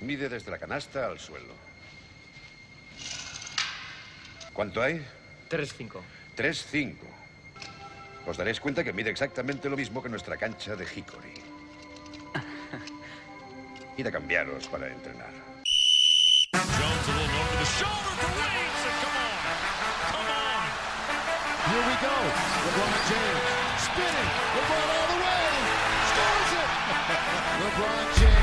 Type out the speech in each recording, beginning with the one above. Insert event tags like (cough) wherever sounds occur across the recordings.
Mide desde la canasta al suelo. ¿Cuánto hay? 3-5. 3-5. Os daréis cuenta que mide exactamente lo mismo que nuestra cancha de Hickory. Id a cambiaros para entrenar. Here we go. LeBron James spinning. LeBron all the way. Scores it. (laughs) LeBron James.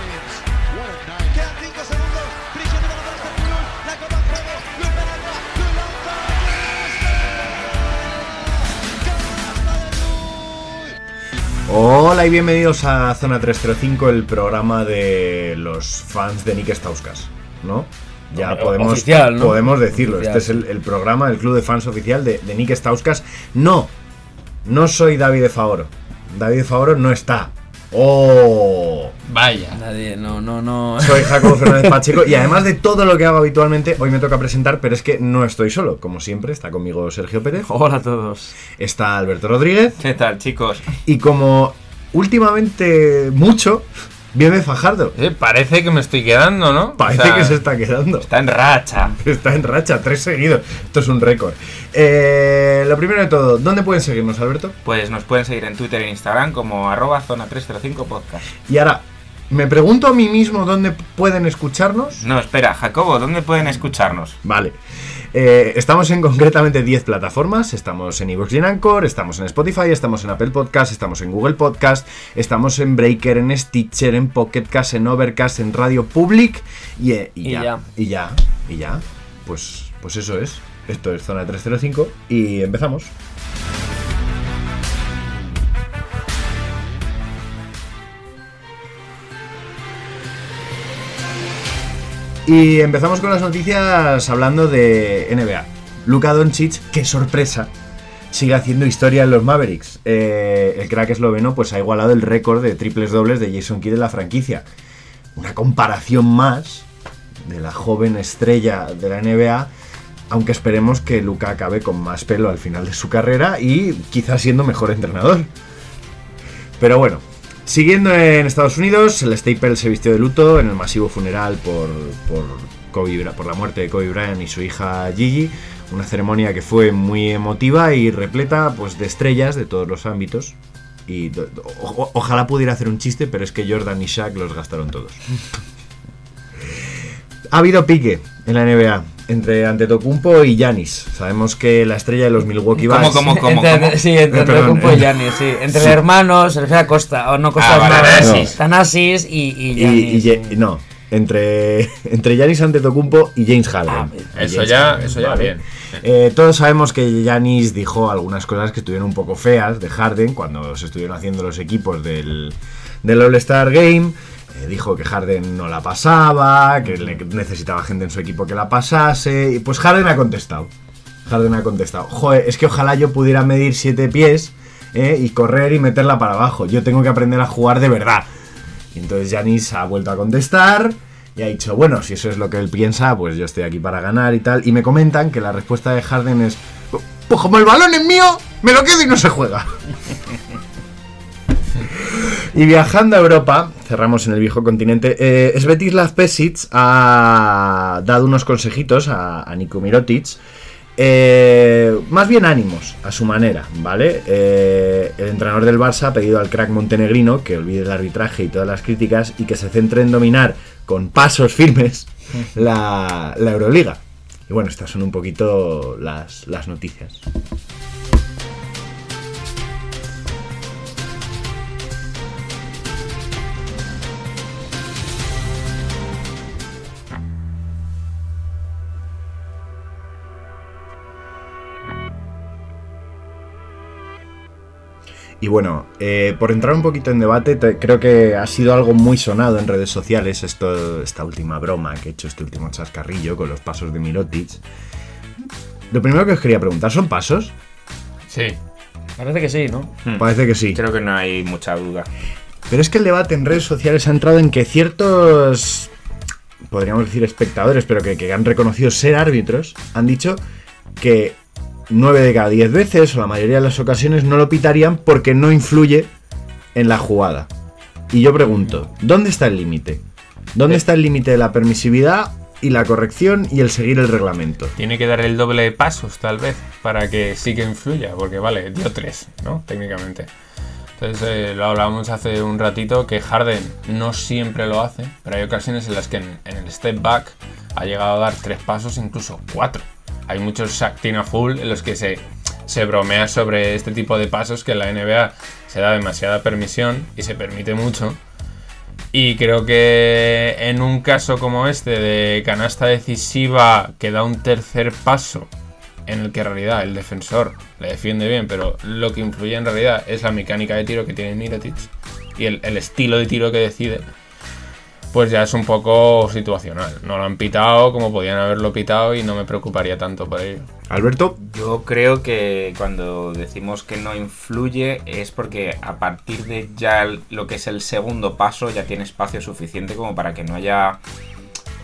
Hola y bienvenidos a Zona 305, el programa de los fans de Nick Stauskas, ¿no? Ya podemos, oficial, ¿no? podemos decirlo. Oficial. Este es el, el programa, el club de fans oficial de, de Nick Stauskas. No, no soy David de Favoro. David de Favoro no está. ¡Oh! Vaya. Nadie, no, no, no. Soy Jacobo (laughs) Fernández Pacheco y además de todo lo que hago habitualmente, hoy me toca presentar, pero es que no estoy solo. Como siempre, está conmigo Sergio Pérez, Hola a todos. está Alberto Rodríguez ¿Qué tal, chicos? y como últimamente mucho, viene Fajardo. Eh, parece que me estoy quedando, ¿no? Parece O sea, que se está quedando. Está en racha. (laughs) Está en racha, tres seguidos. Esto es un récord. Eh, lo primero de todo, ¿dónde pueden seguirnos, Alberto? Pues nos pueden seguir en Twitter e Instagram como arroba zona 305 podcast. Y ahora, me pregunto a mí mismo dónde pueden escucharnos. No, espera, Jacobo, ¿dónde pueden escucharnos? Vale. Eh, estamos en concretamente 10 plataformas. Estamos en Evox y en Anchor, estamos en Spotify, estamos en Apple Podcast, estamos en Google Podcast, estamos en Breaker, en Stitcher, en Pocket Cast, en Overcast, en Radio Public y, eh, y Y ya, ya. Y ya. Y ya. Pues, pues eso es. Esto es Zona 305 y empezamos. Y empezamos con las noticias hablando de NBA. Luka Doncic, qué sorpresa, sigue haciendo historia en los Mavericks. Eh, el crack esloveno pues ha igualado el récord de triples dobles de Jason Kidd en la franquicia. Una comparación más de la joven estrella de la NBA, aunque esperemos que Luka acabe con más pelo al final de su carrera y quizás siendo mejor entrenador. Pero bueno, siguiendo en Estados Unidos, el Staples se vistió de luto en el masivo funeral por, por, Kobe por la muerte de Kobe Bryant y su hija Gigi. Una ceremonia que fue muy emotiva y repleta pues, de estrellas de todos los ámbitos. Y ojalá pudiera hacer un chiste, pero es que Jordan y Shaq los gastaron todos. (laughs) Ha habido pique en la NBA entre Antetokounmpo y Giannis. Sabemos que la estrella de los Milwaukee ¿Cómo, Bucks... cómo, cómo, entre, cómo? Sí, entre Eh, perdón, Antetokounmpo eh. y Giannis, sí. Entre Sí. hermanos, se refiere a Costa, o no Costa Ah, vale, Tanasis. Tanasis. y, y y, Giannis. y Ye- no, entre, (laughs) entre Giannis Antetokounmpo y James Harden. Ah, Eso James ya, Harden, eso ya ¿vale? bien. Eh, todos sabemos que Giannis dijo algunas cosas que estuvieron un poco feas de Harden cuando se estuvieron haciendo los equipos del, del All-Star Game. Eh, dijo que Harden no la pasaba, que le- necesitaba gente en su equipo que la pasase. Y pues Harden ha contestado. Harden ha contestado. Joder, es que ojalá yo pudiera medir 7 pies eh, y correr y meterla para abajo. Yo tengo que aprender a jugar de verdad. Y entonces Janis ha vuelto a contestar y ha dicho, bueno, si eso es lo que él piensa, pues yo estoy aquí para ganar y tal. Y me comentan que la respuesta de Harden es, pues como el balón es mío, me lo quedo y no se juega. (laughs) y viajando a Europa, cerramos en el viejo continente, eh, Svetislav Pesic ha dado unos consejitos a, a Niko Mirotic. eh, más bien ánimos, a su manera, ¿vale? Eh, el entrenador del Barça ha pedido al crack montenegrino que olvide el arbitraje y todas las críticas y que se centre en dominar con pasos firmes la, Euroliga. Y bueno, estas son un poquito las noticias. Y bueno, eh, por entrar un poquito en debate, te- creo que ha sido algo muy sonado en redes sociales esto, esta última broma que he hecho, este último chascarrillo con los pasos de Mirotic. Lo primero que os quería preguntar, ¿son pasos? Sí. Parece que sí, ¿no? Parece que sí. Creo que no hay mucha duda. Pero es que el debate en redes sociales ha entrado en que ciertos, podríamos decir espectadores, pero que, que han reconocido ser árbitros, han dicho que 9 de cada 10 veces, o la mayoría de las ocasiones, no lo pitarían porque no influye en la jugada. Y yo pregunto, ¿dónde está el límite? ¿Dónde está el límite de la permisividad y la corrección y el seguir el reglamento? Tiene que dar el doble de pasos, tal vez, para que sí que influya, porque vale, dio tres, ¿no? Técnicamente. Entonces, eh, lo hablábamos hace un ratito que Harden no siempre lo hace, pero hay ocasiones en las que en, en el step back ha llegado a dar tres pasos, incluso cuatro. Hay muchos Shaktina full en los que se, se bromea sobre este tipo de pasos que en la NBA se da demasiada permisión y se permite mucho. Y creo que en un caso como este de canasta decisiva que da un tercer paso, en el que en realidad el defensor le defiende bien, pero lo que influye en realidad es la mecánica de tiro que tiene Mirotic y el, el estilo de tiro que decide, pues ya es un poco situacional. No lo han pitado como podían haberlo pitado y no me preocuparía tanto por ello. Alberto, Yo creo que cuando decimos que no influye es porque a partir de ya lo que es el segundo paso ya tiene espacio suficiente como para que no haya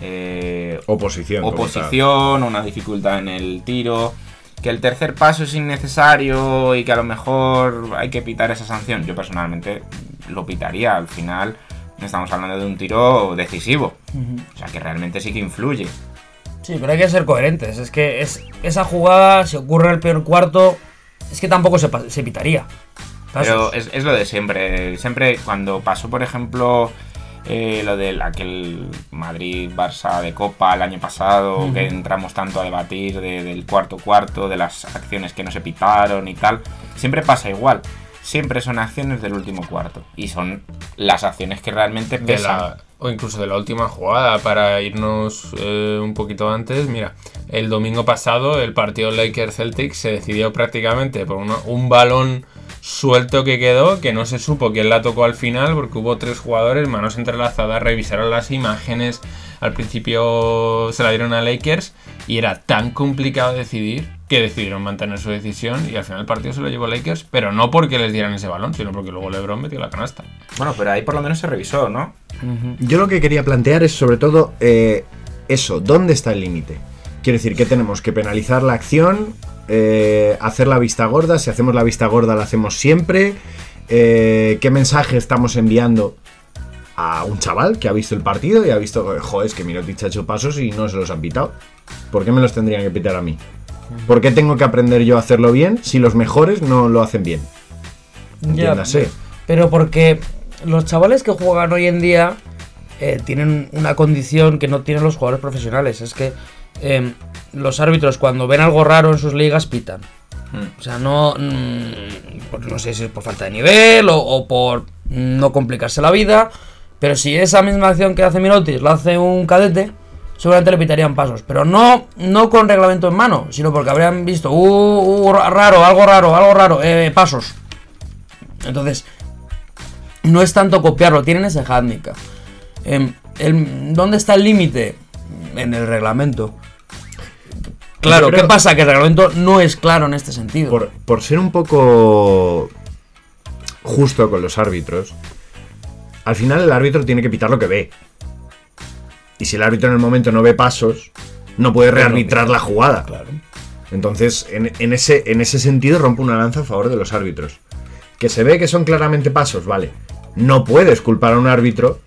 eh, oposición. oposición, una dificultad en el tiro, que el tercer paso es innecesario y que a lo mejor hay que pitar esa sanción. Yo personalmente lo pitaría, al final estamos hablando de un tiro decisivo, o sea que realmente sí que influye. Sí, pero hay que ser coherentes. Es que es, esa jugada, si ocurre el peor cuarto, es que tampoco se, pitaría. Pero es, es lo de siempre. Siempre cuando pasó, por ejemplo, eh, lo del aquel Madrid-Barça de Copa el año pasado, que entramos tanto a debatir de- del cuarto cuarto, de las acciones que no se pitaron y tal, siempre pasa igual. Siempre son acciones del último cuarto. Y son las acciones que realmente de pesan. la, o incluso de la última jugada para irnos eh, un poquito antes. Mira, el domingo pasado el partido Lakers-Celtics se decidió prácticamente por una- un balón suelto que quedó, que no se supo quién la tocó al final, porque hubo tres jugadores, manos entrelazadas, revisaron las imágenes, al principio se la dieron a Lakers y era tan complicado decidir que decidieron mantener su decisión y al final el partido se lo llevó Lakers, pero no porque les dieran ese balón, sino porque luego LeBron metió la canasta. Bueno, pero ahí por lo menos se revisó, ¿no? Yo lo que quería plantear es sobre todo eh, eso, ¿dónde está el límite? Quiero decir que tenemos que penalizar la acción, eh, hacer la vista gorda, si hacemos la vista gorda la hacemos siempre, eh, qué mensaje estamos enviando a un chaval que ha visto el partido y ha visto, joder, es que Mirotic ha hecho pasos y no se los han pitado. ¿Por qué me los tendrían que pitar a mí? ¿Por qué tengo que aprender yo a hacerlo bien si los mejores no lo hacen bien? Entiéndase. Pero porque los chavales que juegan hoy en día eh, tienen una condición que no tienen los jugadores profesionales. Es que eh, los árbitros cuando ven algo raro en sus ligas pitan. O sea, no, mm, por- no sé si es por falta de nivel o, o por no complicarse la vida. Pero si esa misma acción que hace Mirotis la hace un cadete, seguramente le pitarían pasos. Pero no, no con reglamento en mano, sino porque habrían visto, uh, uh, raro, algo raro, algo raro, eh, pasos. Entonces, no es tanto copiarlo, tienen ese handicap. Em, el- ¿Dónde está el límite? En el reglamento. Claro, creo- ¿qué pasa? Que el reglamento no es claro en este sentido. por, por ser un poco justo con los árbitros, al final el árbitro tiene que pitar lo que ve. Y si el árbitro en el momento no ve pasos, no puede rearbitrar la jugada. Claro. Entonces, en, en ese, en ese sentido, rompe una lanza a favor de los árbitros. Que se ve que son claramente pasos, vale. No puedes culpar a un árbitro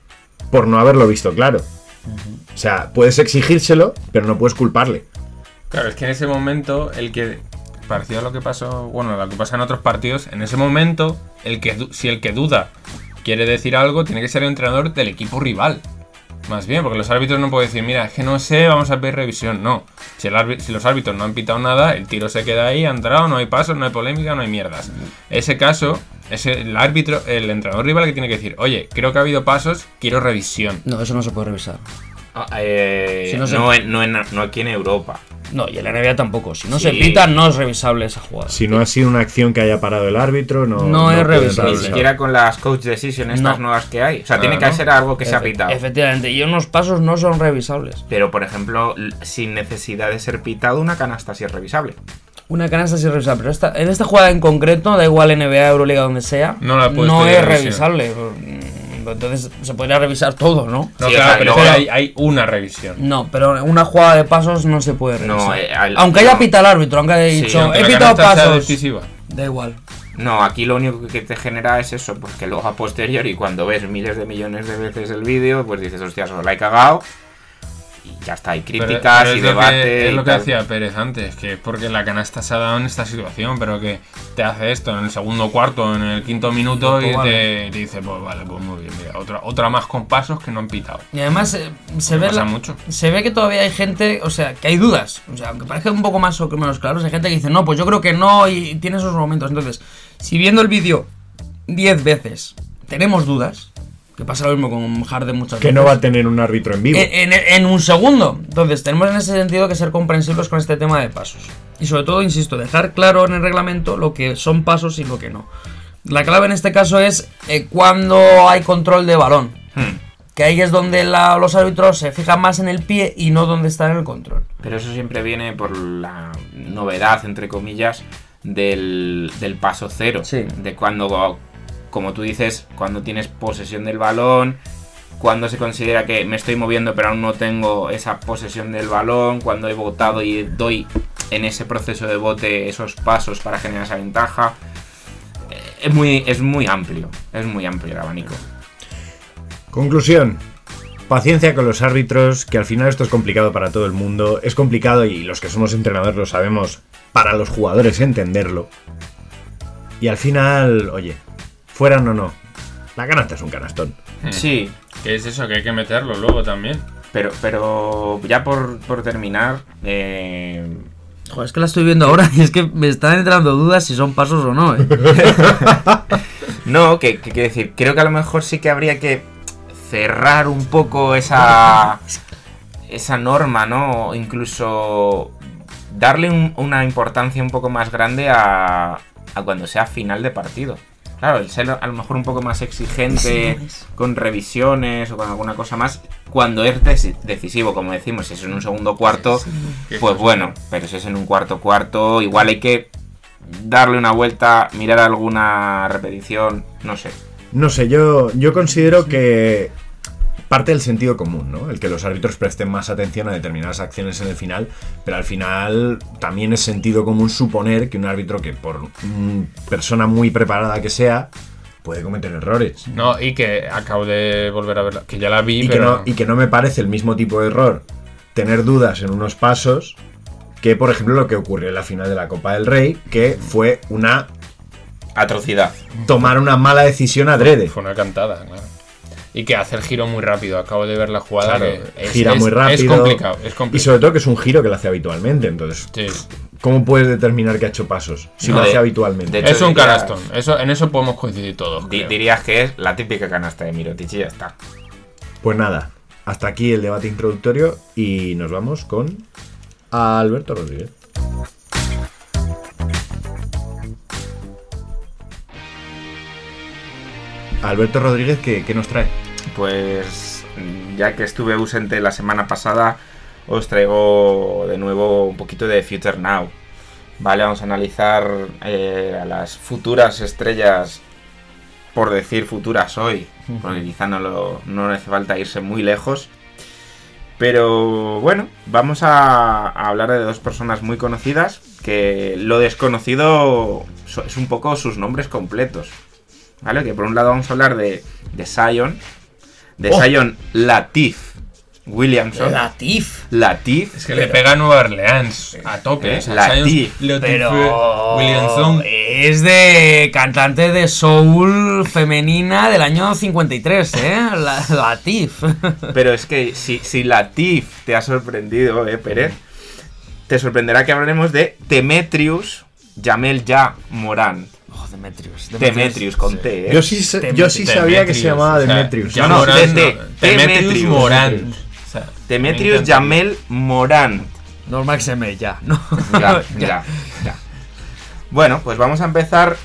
por no haberlo visto claro. O sea, puedes exigírselo, pero no puedes culparle. Claro, es que en ese momento, el que. Parecido a lo que pasó. Bueno, lo que pasa en otros partidos, en ese momento, el que si el que duda quiere decir algo, tiene que ser el entrenador del equipo rival. Más bien, porque los árbitros no pueden decir, mira, es que no sé, vamos a pedir revisión. No. Si, si los árbitros no han pitado nada, el tiro se queda ahí, ha entrado, no hay pasos, no hay polémica, no hay mierdas. Ese caso, es el árbitro, el entrenador rival que tiene que decir, oye, creo que ha habido pasos, quiero revisión. No, eso no se puede revisar. Ah, eh, Si no se- no, en- no, en- no aquí en Europa. No, y en la NBA tampoco. Si no Sí. se pita, no es revisable esa jugada. Si no ha sido una acción que haya parado el árbitro, no, No es revisable. Ni siquiera con las coach decision estas No. nuevas que hay. O sea, tiene Claro. que ser algo que se ha Efe- pitado. Efectivamente, y unos pasos no son revisables. Pero, por ejemplo, sin necesidad de ser pitado, una canasta sí es revisable. Una canasta sí es revisable, pero esta, en esta jugada en concreto, da igual NBA, Euroliga, donde sea, No la no es revisión. revisable. Entonces se podría revisar todo, ¿no? No, Sí, claro, o sea, pero hay, hay una revisión. No, pero una jugada de pasos no se puede revisar. No, eh, al- aunque haya pitado el árbitro, aunque haya Sí, dicho, aunque he pitado pasos. decisiva. Da igual. No, aquí lo único que te genera es eso, porque luego a posteriori, cuando ves miles de millones de veces el vídeo, pues dices, hostia, solo la he cagado. Y ya está, hay críticas pero y es lo que- debate. Es y lo que tal. decía Pérez antes, que es porque la canasta se ha dado en esta situación, pero que te hace esto en el segundo cuarto, en el quinto minuto, Pues y vale. te, te dice, pues vale, pues muy bien, mira, otra, otra más con pasos que no han pitado. Y además eh, se ve, pasa la- mucho. se ve que todavía hay gente, o sea, que hay dudas. O sea, aunque parezca un poco más o menos claros, hay gente que dice, no, pues yo creo que no, y tiene esos momentos. Entonces, si viendo el vídeo 10 veces tenemos dudas, que pasa lo mismo con Harden muchas Que veces. no va a tener un árbitro en vivo. En, en- en un segundo. Entonces, tenemos en ese sentido que ser comprensibles con este tema de pasos. Y sobre todo, insisto, dejar claro en el reglamento lo que son pasos y lo que no. La clave en este caso es eh, cuando hay control de balón. Hmm. Que ahí es donde la- los árbitros se fijan más en el pie y no donde está en el control. Pero eso siempre viene por la novedad, entre comillas, del, del paso cero. Sí. De cuando, como tú dices, cuando tienes posesión del balón, cuando se considera que me estoy moviendo pero aún no tengo esa posesión del balón, cuando he votado y doy en ese proceso de bote esos pasos para generar esa ventaja. Eh, Es muy, es muy amplio, es muy amplio el abanico. Conclusión. Paciencia con los árbitros, que al final esto es complicado para todo el mundo. Es complicado y los que somos entrenadores lo sabemos para los jugadores entenderlo. Y al final, oye, fueran o no, la canasta es un canastón. Sí, Que es eso, que hay que meterlo luego también. pero, pero ya por, por terminar, eh, Joder, es que la estoy viendo ahora y es que me están entrando dudas si son pasos o no. ¿eh? (laughs) No, que, que quiero decir, creo que a lo mejor sí que habría que cerrar un poco esa, esa norma, ¿no? O incluso darle un- una importancia un poco más grande a, a cuando sea final de partido. Claro, el ser a lo mejor un poco más exigente con revisiones o con alguna cosa más, cuando es deci- decisivo, como decimos, si es en un segundo cuarto, pues bueno, pero si es en un cuarto cuarto, igual hay que darle una vuelta, mirar alguna repetición, no sé. No sé, yo, yo considero que parte del sentido común, ¿no? El que los árbitros presten más atención a determinadas acciones en el final, pero al final también es sentido común suponer que un árbitro que por mm, persona muy preparada que sea, puede cometer errores. No, y que acabo de volver a verla, que ya la vi, Y que, pero... no, y que no me parece el mismo tipo de error tener dudas en unos pasos que, por ejemplo, lo que ocurrió en la final de la Copa del Rey, que fue una Atrocidad. tomar una mala decisión adrede. Fue una cantada, claro. Y que hace el giro muy rápido. Acabo de ver la jugada. Claro, que es- gira es- muy rápido. Es complicado, es Y sobre todo que es un giro que lo hace habitualmente. Entonces, Sí. ¿cómo puedes determinar que ha hecho pasos si No, lo de- hace habitualmente? de hecho, Es un diría- canastón. Eso, en eso podemos coincidir todos. Di- dirías que es la típica canasta de Mirotic y ya está. Pues nada, hasta aquí el debate introductorio y nos vamos con Alberto Rodríguez. Alberto Rodríguez, ¿qué, qué nos trae? Pues ya que estuve ausente la semana pasada, os traigo de nuevo un poquito de Future Now. Vale, vamos a analizar eh, a las futuras estrellas, por decir futuras hoy, porque quizá no, lo, no hace falta irse muy lejos. Pero bueno, vamos a, a hablar de dos personas muy conocidas, que lo desconocido es un poco sus nombres completos. ¿Vale? Que por un lado vamos a hablar de, de Zion, de Oh. Zion Latif Williamson. Latif. Latif. Es que le pega a Nueva Orleans a tope. Eh, o sea, Latif. Zion- Latif, Pero Williamson. es de cantante de soul femenina del año 53, ¿eh? La- Latif. (laughs) Pero es que si, si Latif te ha sorprendido, eh, Pérez, te sorprenderá que hablaremos de Demetrius Jamel Ya Morán. Oh, Demetrius. Demetrius con T, ¿eh? Yo sí, sa- yo sí sabía que se llamaba o sea, Demetrius. ya No, no, no, Demetrius. O sea, Demetrius. Jamel. Normal que se me ya, ¿no? (laughs) Ya, ya, ya. Bueno, pues vamos a empezar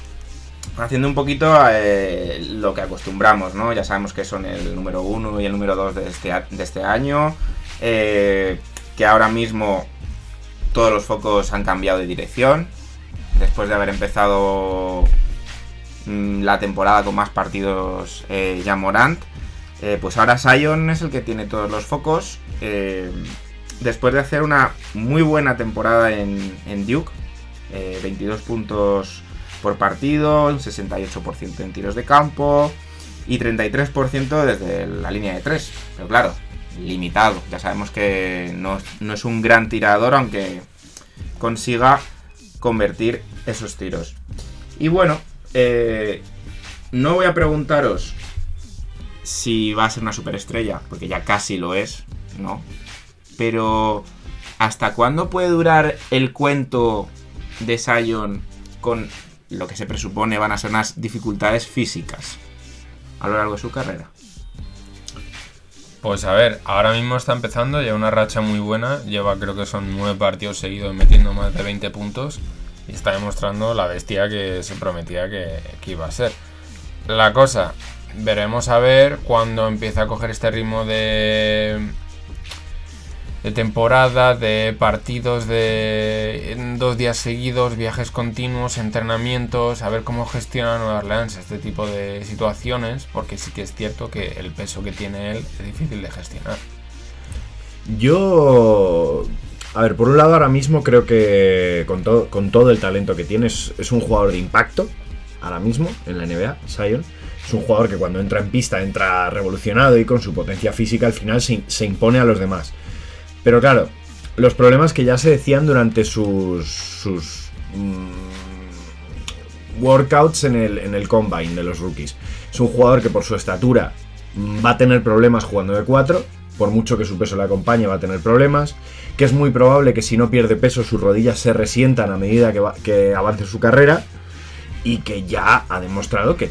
haciendo un poquito eh, lo que acostumbramos, ¿no? Ya sabemos que son el número uno y el número dos de este, a- de este año. eh, que ahora mismo todos los focos han cambiado de dirección. Después de haber empezado mm, la temporada con más partidos eh, ya Morant. eh, pues ahora Sion es el que tiene todos los focos. eh, después de hacer una muy buena temporada en, en Duke, eh, 22 puntos por partido, un 68% en tiros de campo y 33% desde la línea de 3. Pero claro, limitado. Ya sabemos que no, no es un gran tirador, aunque consiga convertir esos tiros. Y bueno, eh, no voy a preguntaros si va a ser una superestrella, porque ya casi lo es, ¿no? Pero, ¿hasta cuándo puede durar el cuento de Sion con lo que se presupone van a ser unas dificultades físicas a lo largo de su carrera? Pues a ver, ahora mismo está empezando, lleva una racha muy buena, lleva creo que son nueve partidos seguidos metiendo más de 20 puntos y está demostrando la bestia que se prometía que, que iba a ser. La cosa, veremos a ver cuando empieza a coger este ritmo de, de temporada, de partidos de dos días seguidos, viajes continuos, entrenamientos, a ver cómo gestiona Nueva Orleans este tipo de situaciones, porque sí que es cierto que el peso que tiene él es difícil de gestionar. Yo. A ver, por un lado, ahora mismo creo que con, to- con todo el talento que tiene, es, un jugador de impacto. Ahora mismo en la NBA, Sion. Es un jugador que cuando entra en pista entra revolucionado y con su potencia física al final se impone a los demás. Pero claro, los problemas que ya se decían durante sus, sus mm, workouts en el, en el combine de los rookies. Es un jugador que por su estatura va a tener problemas jugando de 4, por mucho que su peso le acompañe va a tener problemas, que es muy probable que si no pierde peso sus rodillas se resientan a medida que, que avance su carrera y que ya ha demostrado que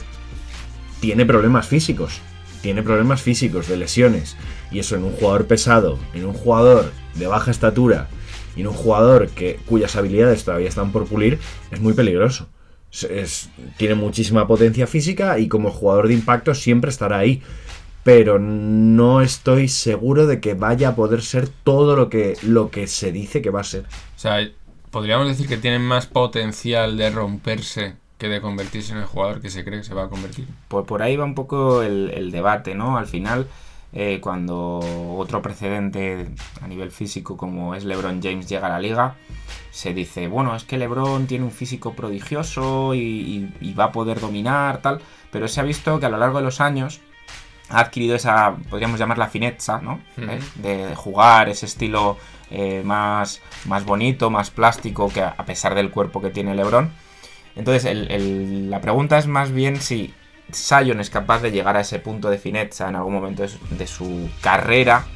tiene problemas físicos. Tiene problemas físicos de lesiones. Y eso en un jugador pesado, en un jugador de baja estatura y en un jugador que, cuyas habilidades todavía están por pulir, es muy peligroso. Es- es- tiene muchísima potencia física y como jugador de impacto siempre estará ahí. Pero no estoy seguro de que vaya a poder ser todo lo que, lo que se dice que va a ser. O sea, podríamos decir que tiene más potencial de romperse que de convertirse en el jugador que se cree que se va a convertir. Por, por ahí va un poco el, el debate, ¿no? Al final, eh, cuando otro precedente a nivel físico como es LeBron James llega a la liga, se dice, bueno, es que LeBron tiene un físico prodigioso y, y- y va a poder dominar, tal, pero se ha visto que a lo largo de los años ha adquirido esa, podríamos llamarla finezza, ¿no? ¿Eh? De jugar ese estilo eh, más, más bonito, más plástico, que a a pesar del cuerpo que tiene LeBron. Entonces, el- el- la pregunta es más bien si Sion es capaz de llegar a ese punto de finezza en algún momento de su, carrera,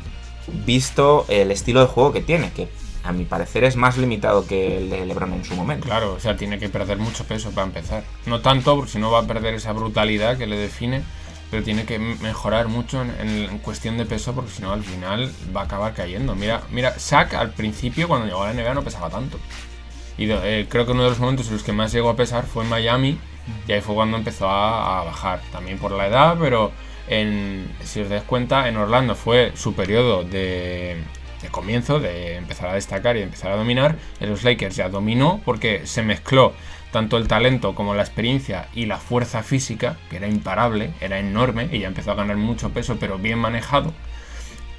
visto el estilo de juego que tiene, que a mi parecer es más limitado que el de LeBron en su momento. Claro, o sea, tiene que perder mucho peso para empezar. No tanto, porque si no va a perder esa brutalidad que le define, pero tiene que mejorar mucho en, cuestión de peso, porque si no, al final va a acabar cayendo. Mira, mira, Shaq al principio, cuando llegó a la NBA, no pesaba tanto. Y eh, creo que uno de los momentos en los que más llegó a pesar fue en Miami, y ahí fue cuando empezó a, bajar. También por la edad, pero en, si os dais cuenta, en Orlando fue su periodo de, de comienzo, de empezar a destacar y empezar a dominar. En los Lakers ya dominó porque se mezcló tanto el talento como la experiencia y la fuerza física, que era imparable, era enorme, y ya empezó a ganar mucho peso, pero bien manejado.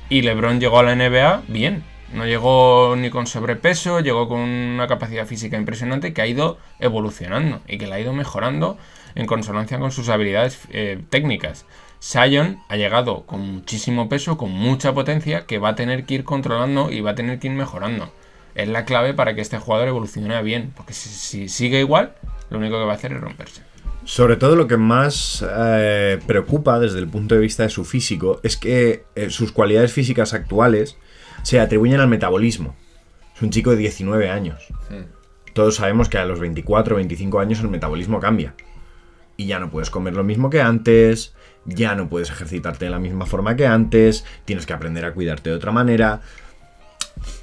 Y LeBron llegó a la NBA bien. No llegó ni con sobrepeso, llegó con una capacidad física impresionante que ha ido evolucionando y que la ha ido mejorando en consonancia con sus habilidades eh, técnicas. Sion ha llegado con muchísimo peso, con mucha potencia, que va a tener que ir controlando y va a tener que ir mejorando. Es la clave para que este jugador evolucione bien, porque si, si sigue igual, lo único que va a hacer es romperse. Sobre todo lo que más eh, preocupa desde el punto de vista de su físico es que eh, sus cualidades físicas actuales se atribuyen al metabolismo. Es un chico de 19 años. Todos sabemos que a los 24 o 25 años el metabolismo cambia. Y ya no puedes comer lo mismo que antes, ya no puedes ejercitarte de la misma forma que antes, tienes que aprender a cuidarte de otra manera.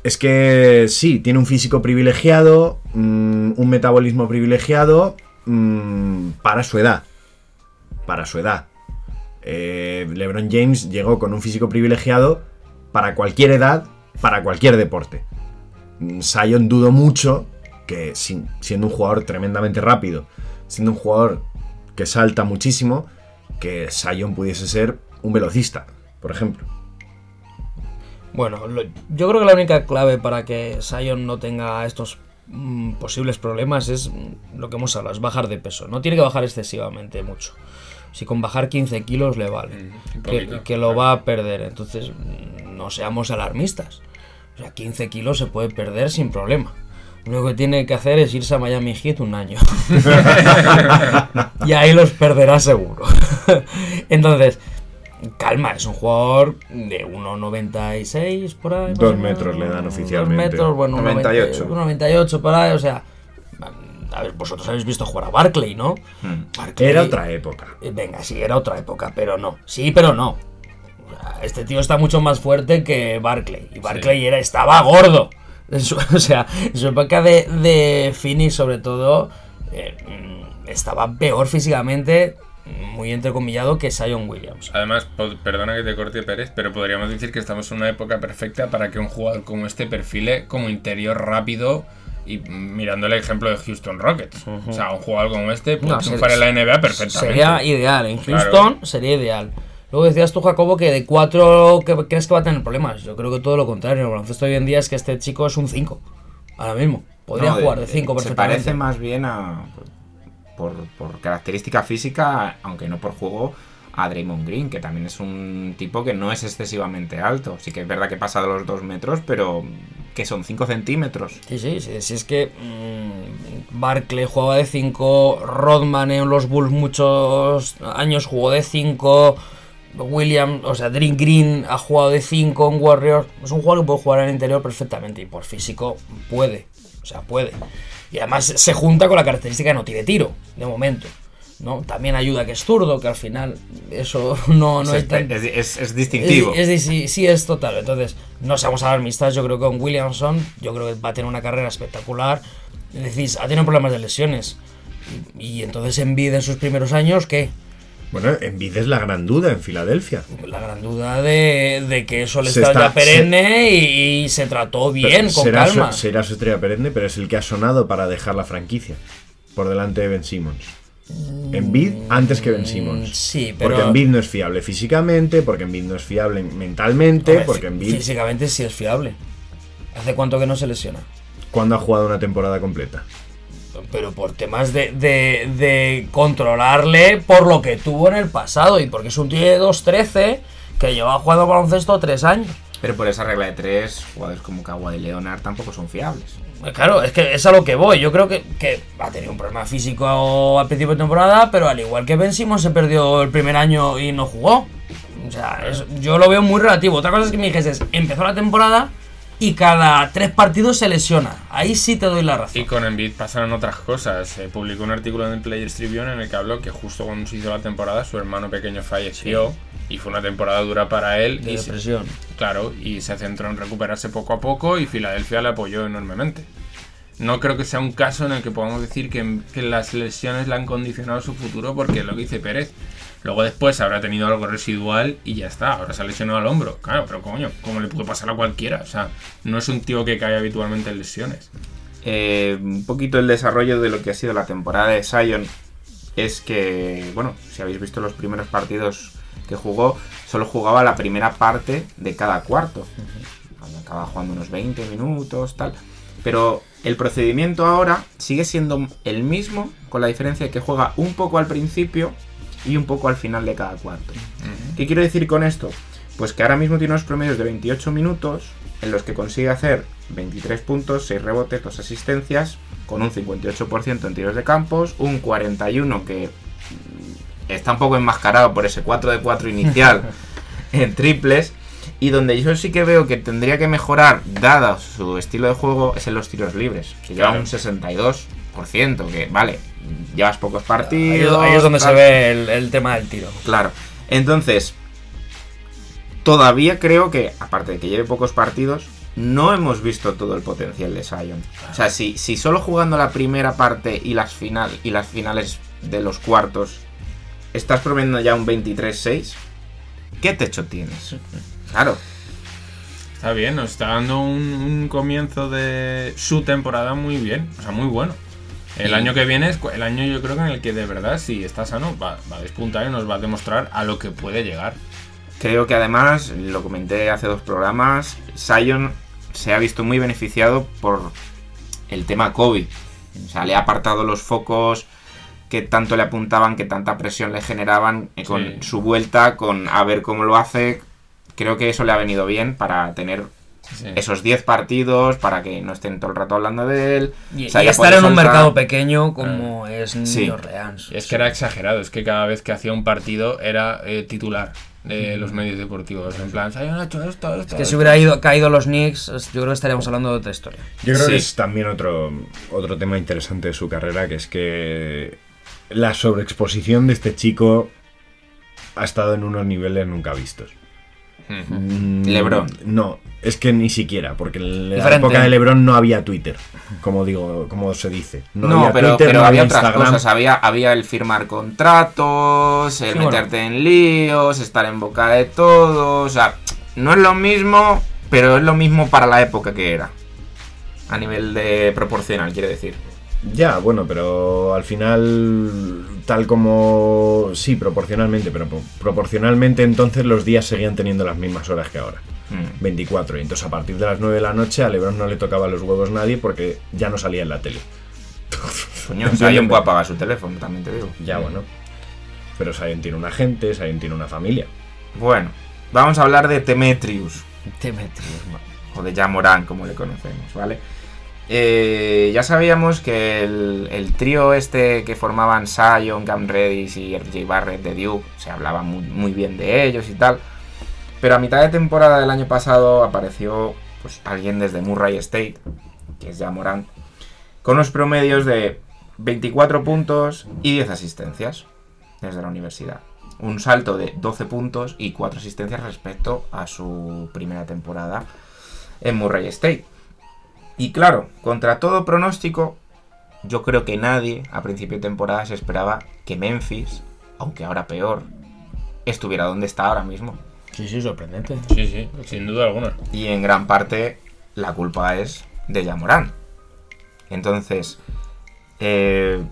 Es que sí, tiene un físico privilegiado, mm, un metabolismo privilegiado mm, para su edad. Para su edad. Eh, LeBron James llegó con un físico privilegiado para cualquier edad, para cualquier deporte. Mm, Sion dudo mucho que siendo un jugador tremendamente rápido, siendo un jugador que salta muchísimo, que Sion pudiese ser un velocista, por ejemplo. Bueno, lo- yo creo que la única clave para que Sion no tenga estos mm, posibles problemas es mm, lo que hemos hablado, es bajar de peso. No tiene que bajar excesivamente mucho. Si con bajar 15 kilos le vale, Mm, que, lo va a perder. Entonces, mm, no seamos alarmistas. O sea, 15 kilos se puede perder sin problema. Lo único que tiene que hacer es irse a Miami Heat un año. (laughs) y ahí los perderá seguro. Entonces, calma, es un jugador de 1,96 por ahí. Dos metros le dan dos oficialmente. metros, bueno, 98. 98 por ahí, o sea. A ver, vosotros habéis visto jugar a Barclay, ¿no? Hmm. Barkley- Era otra época. eh, Venga, sí, era otra época, pero no. Sí, pero no. Este tío está mucho más fuerte que Barclay. Y Barclay era, estaba gordo. (laughs) En su- o sea, en su época de, de Phoenix, sobre todo, eh, estaba peor físicamente, muy entrecomillado, que Sion Williams. Además, perdona que te corte Pérez, pero podríamos decir que estamos en una época perfecta para que un jugador como este perfile como interior rápido y mirando el ejemplo de Houston Rockets. O sea, un jugador como este puede No, triunfar sería- en la NBA perfectamente. Sería ideal. En Claro. Houston sería ideal. Luego decías tú, Jacobo, que de 4 que crees que va a tener problemas. Yo creo que todo lo contrario. El baloncesto hoy en día es que este chico es un 5. Ahora mismo. Podría No, jugar de 5 Se perfectamente. parece más bien a. Por, por característica física, aunque no por juego, a Draymond Green, que también es un tipo que no es excesivamente alto. Sí que es verdad que pasa de los 2 metros, pero que son 5 centímetros. Sí, sí, sí, sí, es que mm, Barclay jugaba de 5, Rodman en los Bulls muchos años jugó de 5, William, o sea, Dream Green ha jugado de 5 en Warriors. Es un jugador que puede jugar en el interior perfectamente y por físico puede, o sea, puede. Y además se junta con la característica que no tiene tiro, de momento. ¿no? También ayuda que es zurdo, que al final eso (laughs) no, no es, es tan... es- es- es distintivo. Es, de- sí, sí, es total. Entonces, no seamos alarmistas. Yo creo que con Williamson, yo creo que va a tener una carrera espectacular. Decís, ha tenido problemas de lesiones. Y, y entonces Embiid en sus primeros años, ¿qué? Bueno, Envid es la gran duda en Filadelfia. La gran duda de, de que eso le está, ya perenne y, y se trató bien, con será calma. Su, será su estrella perenne, pero es el que ha sonado para dejar la franquicia. Por delante de Ben Simmons. Embiid antes que Ben Simmons. Mm, sí, pero- Porque Embiid no es fiable físicamente, porque Embiid no es fiable mentalmente, Hombre, porque Embiid... Físicamente sí es fiable. ¿Hace cuánto que no se lesiona? ¿Cuándo ha jugado una temporada completa? Pero por temas de, de, de controlarle por lo que tuvo en el pasado y porque es un tío de 2-13 que lleva jugando baloncesto 3 años. Pero por esa regla de 3, jugadores como Kawhi Leonard tampoco son fiables. Eh, Claro, es que es a lo que voy. Yo creo que, que ha tenido un problema físico al principio de temporada, pero al igual que Ben Simmons se perdió el primer año y no jugó. O sea, es- yo lo veo muy relativo. Otra cosa es que me dijese, empezó la temporada y cada tres partidos se lesiona. Ahí sí te doy la razón. Y con Embiid pasaron otras cosas. Se publicó un artículo en el Players Tribune en el que habló que justo cuando se hizo la temporada su hermano pequeño falleció y fue una temporada dura para él. De y se- depresión. claro, y se centró en recuperarse poco a poco y Filadelfia le apoyó enormemente. No creo que sea un caso en el que podamos decir que, que las lesiones le han condicionado su futuro porque es lo que dice Pérez. Luego después habrá tenido algo residual y ya está. Ahora se ha lesionado al hombro. Claro, pero coño, como le puede pasar a cualquiera. O sea, no es un tío que cae habitualmente en lesiones. Eh, un poquito el desarrollo de lo que ha sido la temporada de Zion es que, bueno, si habéis visto los primeros partidos que jugó, solo jugaba la primera parte de cada cuarto. Acaba jugando unos 20 minutos, tal. Pero el procedimiento ahora sigue siendo el mismo, con la diferencia de que juega un poco al principio y un poco al final de cada cuarto. ¿Qué quiero decir con esto? Pues que ahora mismo tiene unos promedios de 28 minutos en los que consigue hacer 23 puntos, 6 rebotes, 2 asistencias, con un 58% en tiros de campos, un 41 que mm, está un poco enmascarado por ese 4 de 4 inicial (laughs) en triples. Y donde yo sí que veo que tendría que mejorar, dado su estilo de juego, es en los tiros libres. Que lleva Claro. un 62%, que vale, llevas pocos Ahí, partidos. ahí es donde se ve el, el tema del tiro. Claro. Entonces, todavía creo que, aparte de que lleve pocos partidos, no hemos visto todo el potencial de Sion. O sea, si, si solo jugando la primera parte y las, final, y las finales de los cuartos estás promediando ya un 23-6, ¿qué techo tienes? Claro. Está bien, nos está dando un, un comienzo de su temporada muy bien, o sea, muy bueno. El año que viene es el año yo creo que en el que de verdad, si está sano, va, va a despuntar y nos va a demostrar a lo que puede llegar. Creo que además, lo comenté hace dos programas, Sion se ha visto muy beneficiado por el tema COVID. O sea, le ha apartado los focos que tanto le apuntaban, que tanta presión le generaban eh, con Sí. su vuelta, con a ver cómo lo hace. Creo que eso le ha venido bien para tener Sí. esos 10 partidos, para que no estén todo el rato hablando de él. Y, O sea, y ya estar en un soltar- mercado pequeño como es Sí. New Orleans. Es que era exagerado, es que cada vez que hacía un partido era eh, titular de los medios deportivos. En plan, se han hecho esto, esto. Que si esto". hubiera ido, caído los Knicks, es- yo creo que estaríamos hablando de otra historia. Yo creo Sí. que es también otro, otro tema interesante de su carrera, que es que la sobreexposición de este chico ha estado en unos niveles nunca vistos. Mm, LeBron. No, es que ni siquiera, porque en la Diferente. época de LeBron no había Twitter, como digo, como se dice. No, No, había pero, Twitter, pero no había otras cosas. Había, había el firmar contratos, el Sí, bueno. meterte en líos, estar en boca de todos. O sea, no es lo mismo, pero es lo mismo para la época que era. A nivel de proporcional, quiere decir. Ya, bueno, pero al final, tal como... Sí, proporcionalmente, pero po- proporcionalmente entonces los días seguían teniendo las mismas horas que ahora. Mm. 24. Y entonces a partir de las 9 de la noche a Lebron no le tocaba los huevos nadie porque ya no salía en la tele. Coño, (laughs) Entiéndeme. puede apagar su teléfono, también te digo. Ya, bueno. Pero Sion tiene un agente, Sion tiene una familia. Bueno, vamos a hablar de Temetrius. Te metes, o de Jamoran, como le conocemos, ¿vale? Eh, ya sabíamos que el, trío este que formaban Sion, Cam Reddish y RJ Barrett de Duke, se hablaba muy, bien de ellos y tal. Pero a mitad de temporada del año pasado apareció pues, alguien desde Murray State, que es Jamoran, con unos promedios de 24 puntos y 10 asistencias desde la universidad. Un salto de 12 puntos y 4 asistencias respecto a su primera temporada en Murray State. Y claro, contra todo pronóstico, yo creo que nadie a principio de temporada se esperaba que Memphis, aunque ahora peor, estuviera donde está ahora mismo. Sí, sí, sorprendente. Sí, sí, sin duda alguna. Y en gran parte la culpa es de Yamorán. Entonces, eh,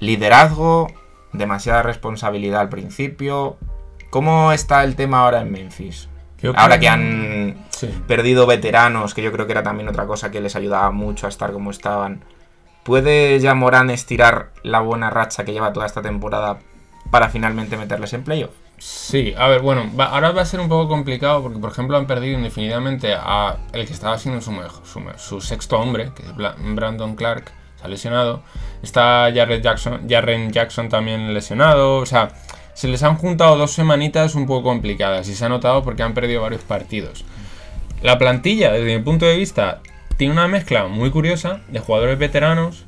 liderazgo, demasiada responsabilidad al principio. ¿Cómo está el tema ahora en Memphis? Ahora que han Sí. perdido veteranos, que yo creo que era también otra cosa que les ayudaba mucho a estar como estaban. ¿Puede ya Morán estirar la buena racha que lleva toda esta temporada para finalmente meterles en playoff? Sí, a ver, bueno, va- ahora va a ser un poco complicado porque, por ejemplo, han perdido indefinidamente a el que estaba siendo su, mejor- su, sexto hombre, que es Brandon Clark, ha lesionado. Está Jarrett Jackson, Jarren Jackson también lesionado. O sea, se les han juntado dos semanitas un poco complicadas y se ha notado porque han perdido varios partidos. La plantilla, desde mi punto de vista, tiene una mezcla muy curiosa de jugadores veteranos,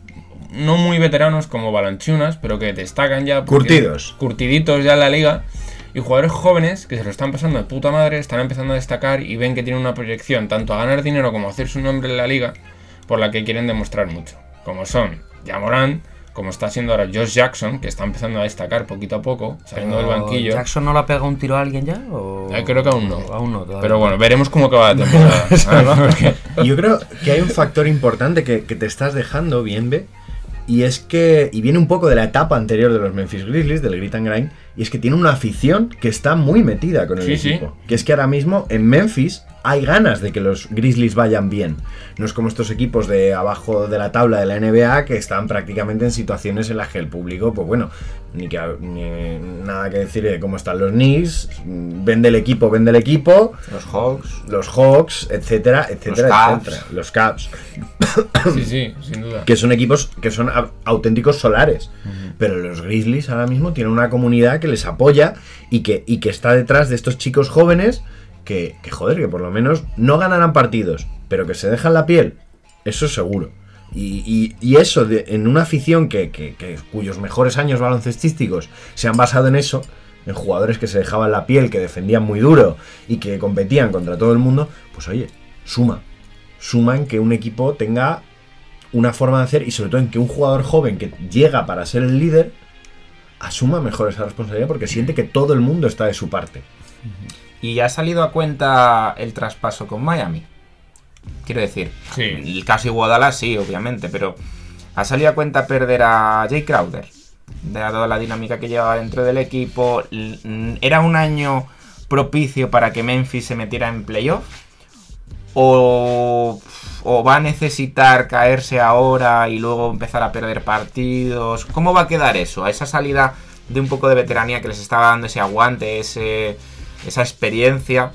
no muy veteranos como Balanchunas, pero que destacan ya. Curtidos. Curtiditos ya en la liga. Y jugadores jóvenes que se lo están pasando de puta madre, están empezando a destacar y ven que tienen una proyección tanto a ganar dinero como a hacer su nombre en la liga, por la que quieren demostrar mucho. Como son Jamoran, como está siendo ahora Josh Jackson, que está empezando a destacar poquito a poco, saliendo del banquillo. ¿Jackson no le ha pegado un tiro a alguien ya? O... Eh, creo que aún no. Aún no, todavía. Pero bueno, veremos cómo acaba la temporada. (laughs) Ah, Yo creo que hay un factor importante que, que te estás dejando, Bienve, y es que, y viene un poco de la etapa anterior de los Memphis Grizzlies, del Grit and Grind, y es que tiene una afición que está muy metida con el Sí, sí. equipo. Que es que ahora mismo en Memphis hay ganas de que los Grizzlies vayan bien. No es como estos equipos de abajo de la tabla de la NBA que están prácticamente en situaciones en las que el público, pues bueno, ni, que, ni nada que decir de cómo están los Knicks, vende el equipo, vende el equipo, Los Hawks. los Hawks, etcétera, etcétera, Cavs. etcétera. Los Caps. sí, sí, sin duda. Que son equipos que son auténticos solares. Pero los Grizzlies ahora mismo tienen una comunidad que les apoya y que, y que está detrás de estos chicos jóvenes que, joder, que por lo menos no ganarán partidos, pero que se dejan la piel. Eso es seguro. Y, y- eso, en una afición que, que- que- cuyos mejores años baloncestísticos se han basado en eso, en jugadores que se dejaban la piel, que defendían muy duro y que competían contra todo el mundo, pues oye, suma. Suma en que un equipo tenga una forma de hacer y sobre todo en que un jugador joven que llega para ser el líder asuma mejor esa responsabilidad porque siente que todo el mundo está de su parte. Y ha salido a cuenta el traspaso con Miami. Quiero decir, Sí. el caso Iguodala sí, obviamente, pero ha salido a cuenta perder a Jay Crowder. Dado la dinámica que llevaba dentro del equipo, mm, era un año propicio para que Memphis se metiera en playoff. o, o va a necesitar caerse ahora y luego empezar a perder partidos. ¿Cómo va a quedar eso? A esa salida de un poco de veteranía que les estaba dando ese aguante, ese, esa experiencia.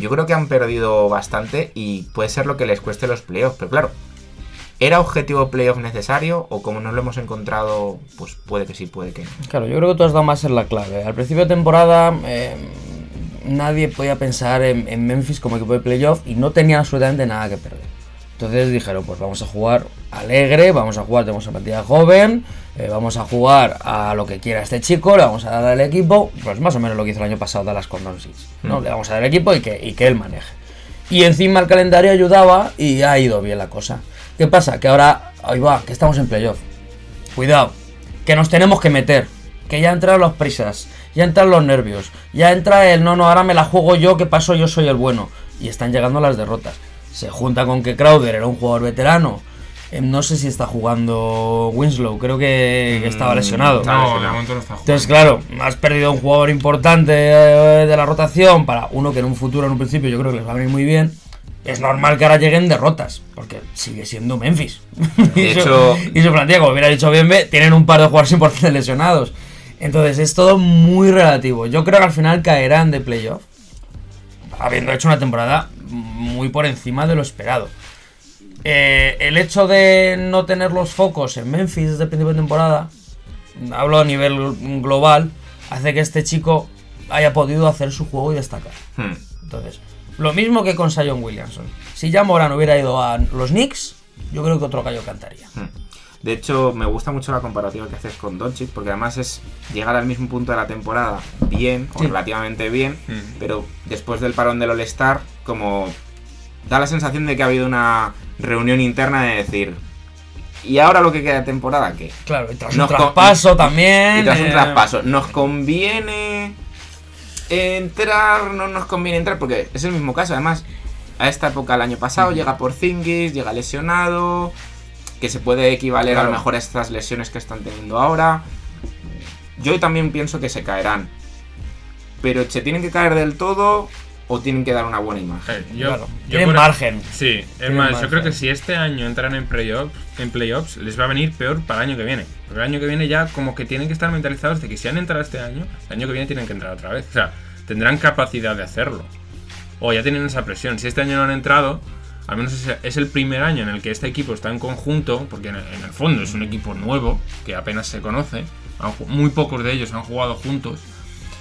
Yo creo que han perdido bastante y puede ser lo que les cueste los playoffs. Pero claro, ¿era objetivo playoff necesario? O como no lo hemos encontrado, pues puede que sí, puede que no. Claro, yo creo que tú has dado más en la clave. Al principio de temporada eh, nadie podía pensar en, en Memphis como equipo de playoff y no tenían absolutamente nada que perder. Entonces dijeron, pues vamos a jugar alegre, vamos a jugar, tenemos una plantilla joven, eh, vamos a jugar a lo que quiera este chico, le vamos a dar al equipo, pues más o menos lo que hizo el año pasado Dallas con Doncic, ¿no? Le vamos a dar el equipo y que, y que él maneje. Y encima el calendario ayudaba y ha ido bien la cosa. ¿Qué pasa? Que ahora, ahí va, que estamos en playoff. Cuidado, que nos tenemos que meter. Que ya entran los prisas, ya entran los nervios, ya entra el no, no, ahora me la juego yo, que paso, yo soy el bueno. Y están llegando las derrotas. Se junta con que Crowder era un jugador veterano. Eh, No sé si está jugando Winslow, creo que, que estaba lesionado. Está No, de lesionado. momento no está jugando. Entonces, claro, has perdido un jugador importante eh, de la rotación para uno que en un futuro, en un principio, yo creo que les va a venir muy bien. Es normal que ahora lleguen derrotas, porque sigue siendo Memphis. (laughs) De y, su, hecho- y su plantilla, como hubiera dicho Bienve, tienen un par de jugadores importantes lesionados. Entonces, es todo muy relativo. Yo creo que al final caerán de playoff, habiendo hecho una temporada muy por encima de lo esperado. Eh, el hecho de no tener los focos en Memphis desde el principio de temporada, hablo a nivel global, hace que este chico haya podido hacer su juego y destacar. Hmm. Entonces, lo mismo que con Sion Williamson. Si ya Moran hubiera ido a los Knicks, yo creo que otro gallo cantaría. De hecho, me gusta mucho la comparativa que haces con Doncic, porque además es llegar al mismo punto de la temporada bien, o Sí. relativamente bien, Mm. pero después del parón del All-Star, como da la sensación de que ha habido una reunión interna de decir, ¿y ahora lo que queda de temporada qué? Claro, y tras un traspaso también. Y tras un eh, traspaso, ¿nos conviene entrar? ¿No nos conviene entrar? Porque es el mismo caso, además, a esta época el año pasado llega por Zingis, llega lesionado, que se puede equivaler a lo mejor a estas lesiones que están teniendo ahora. Yo también pienso que se caerán. Pero ¿se tienen que caer del todo o tienen que dar una buena imagen? Eh, yo, Claro, yo tienen por- margen. Sí, es más, yo creo que si este año entran en playoffs, en playoffs, les va a venir peor para el año que viene. Porque el año que viene ya como que tienen que estar mentalizados de que si han entrado este año, el año que viene tienen que entrar otra vez. O sea, tendrán capacidad de hacerlo. O ya tienen esa presión. Si este año no han entrado, al menos es, el primer año en el que este equipo está en conjunto, porque en el, fondo es un equipo nuevo, que apenas se conoce. muy pocos de ellos han jugado juntos.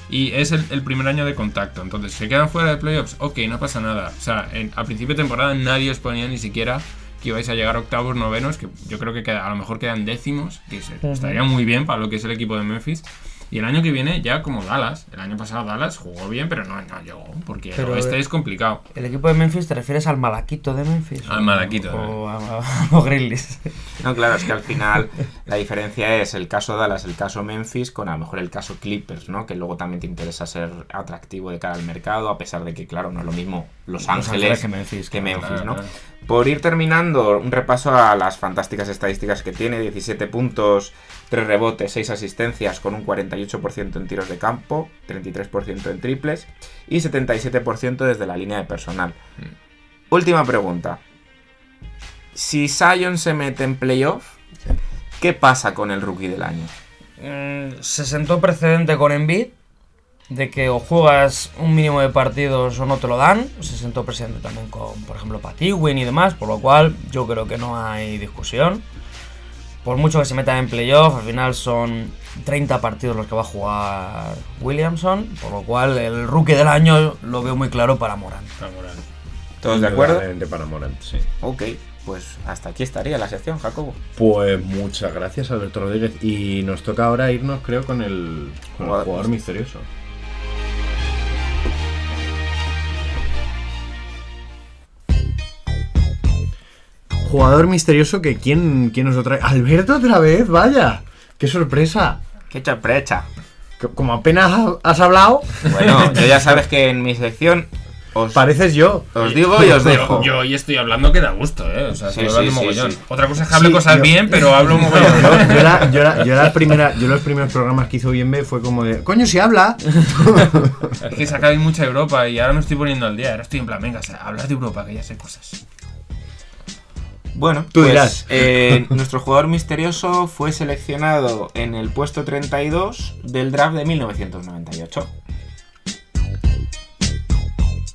Y es el, el primer año de contacto. Entonces, se quedan fuera de playoffs. Ok, no pasa nada. O sea, en- a principio de temporada nadie os ponía ni siquiera que ibais a llegar a octavos, novenos, que yo creo que queda- a lo mejor quedan décimos, que se- estaría muy bien para lo que es el equipo de Memphis. Y el año que viene ya como Dallas. El año pasado Dallas jugó bien, pero no, no llegó, porque Pero, el oeste eh, es complicado. ¿El equipo de Memphis te refieres al Malaquito de Memphis? Al Malaquito, O a, a- (laughs) a los Grizzlies. No, claro, es que al final la diferencia es el caso Dallas, el caso Memphis, con a lo mejor el caso Clippers, ¿no? Que luego también te interesa ser atractivo de cara al mercado, a pesar de que, claro, no es lo mismo Los Ángeles, que Memphis, que claro, Memphis, claro, ¿no? claro. Por ir terminando, un repaso a las fantásticas estadísticas que tiene, 17 puntos, 3 rebotes, 6 asistencias, con un 48% en tiros de campo, 33% en triples y 77% desde la línea de personal. Última pregunta. Si Zion se mete en playoff, ¿qué pasa con el rookie del año? Mm, se sentó precedente con Embiid de que o juegas un mínimo de partidos o no te lo dan. Se sentó precedente también con, por ejemplo, Patiwin y demás, por lo cual yo creo que no hay discusión. Por mucho que se metan en playoff, al final son 30 partidos los que va a jugar Williamson, por lo cual el rookie del año lo veo muy claro para Morán. Está moral. ¿Todos de acuerdo? De para Morant, sí. Ok, pues hasta aquí estaría la sección, Jacobo. Pues muchas gracias, Alberto Rodríguez. Y nos toca ahora irnos, creo, con el, con el Jugador- jugador misterioso. Jugador misterioso que quién, quién nos lo trae. Alberto otra vez, vaya. Qué sorpresa. ¡Qué sorpresa! Que Como apenas ha- has hablado. Bueno, (laughs) yo ya sabes que en mi sección Os, Pareces yo. os digo y os dejo. Yo hoy estoy hablando que da gusto, ¿eh? O sea, Sí, estoy sí, hablando sí, mogollón. sí. Otra cosa es que hable Sí, cosas yo- bien, pero hablo (laughs) Yo, mogollón. yo la, yo, la- yo la primera, yo los primeros programas que hizo Bienve fue como de, coño, si habla. (laughs) Es que sacáis mucha Europa y ahora me estoy poniendo al día. Ahora estoy en plan, venga, o sea, hablar de Europa, que ya sé cosas. Bueno, Tú pues, dirás. eh, (laughs) nuestro jugador misterioso fue seleccionado en el puesto 32 del draft de 1998.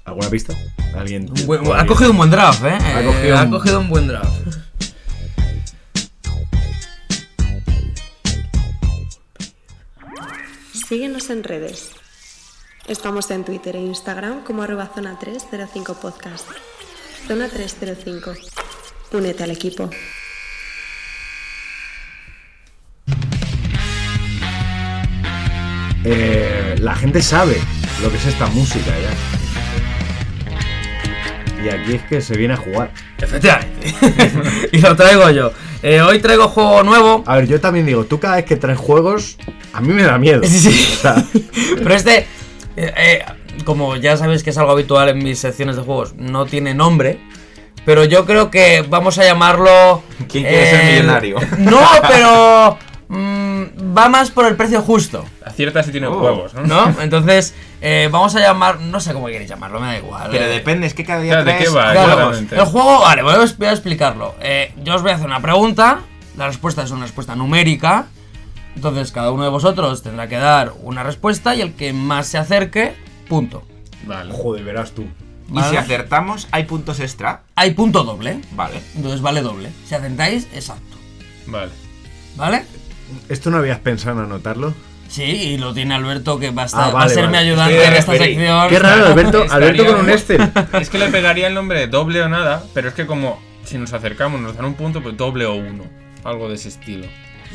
¿Alguna pista? ¿Alguien? Un buen- ha cogido un buen draft, ¿eh? Ha Eh, cogido ha un- cogido un buen draft. Síguenos en redes. Estamos en Twitter e Instagram como arroba zona 305 podcast. Zona 305. Únete al equipo. Eh, la gente sabe lo que es esta música ya. Y aquí es que se viene a jugar. Efectivamente. (laughs) y lo traigo yo. Eh, hoy traigo juego nuevo. A ver, yo también digo, tú cada vez que traes juegos, a mí me da miedo. Sí, sí. O sea, (laughs) Pero este, eh, eh, como ya sabéis que es algo habitual en mis secciones de juegos, no tiene nombre. Pero yo creo que vamos a llamarlo. ¿Quién quiere ser el- millonario? No, (laughs) pero. mm, va más por el precio justo. Acierta si tiene Oh. huevos, ¿no? ¿No? Entonces, eh, vamos a llamar. No sé cómo queréis llamarlo, me da igual. Pero eh. depende, es que cada día Claro, ¿de qué va? Claro, el juego, vale, voy a, voy a explicarlo. Eh, yo os voy a hacer una pregunta. La respuesta es una respuesta numérica. Entonces, cada uno de vosotros tendrá que dar una respuesta y el que más se acerque, punto. Vale. joder, verás tú. Y si acertamos, hay puntos extra. Hay punto doble. Vale. Entonces vale doble. Si acertáis, exacto. Vale. ¿Vale? ¿Esto no habías pensado en anotarlo? Sí, y lo tiene Alberto, que va a, estar- Ah, va a ser vale. mi ayudante Estoy en esta sección. Qué raro, Alberto, Alberto con un Excel. (laughs) Es que le pegaría el nombre de doble o nada, pero es que como si nos acercamos nos dan un punto, pues doble o uno. Algo de ese estilo.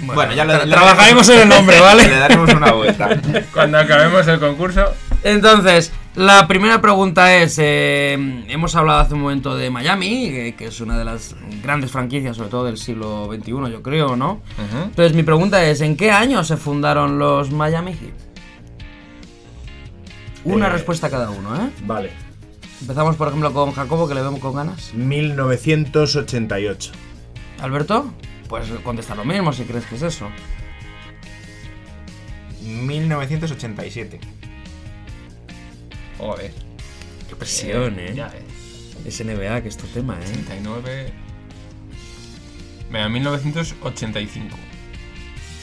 Bueno, ya lo, tra- le trabajaremos en el nombre, (laughs) Le ¿vale? daremos una vuelta. (laughs) Cuando acabemos el concurso, Entonces, la primera pregunta es, eh, hemos hablado hace un momento de Miami, que, que es una de las grandes franquicias, sobre todo del siglo XXI, yo creo, ¿no? Entonces, mi pregunta es, ¿en qué año se fundaron los Miami Heat? Una Eh, respuesta cada uno, ¿eh? Vale. Empezamos, por ejemplo, con Jacobo, que le vemos con ganas. 1988. Alberto, pues contesta lo mismo si crees que es eso. 1987. Joder. Qué presión, ¿eh? Ya ves. Es NBA, que es tu tema, ¿eh? 89. Venga, 1985.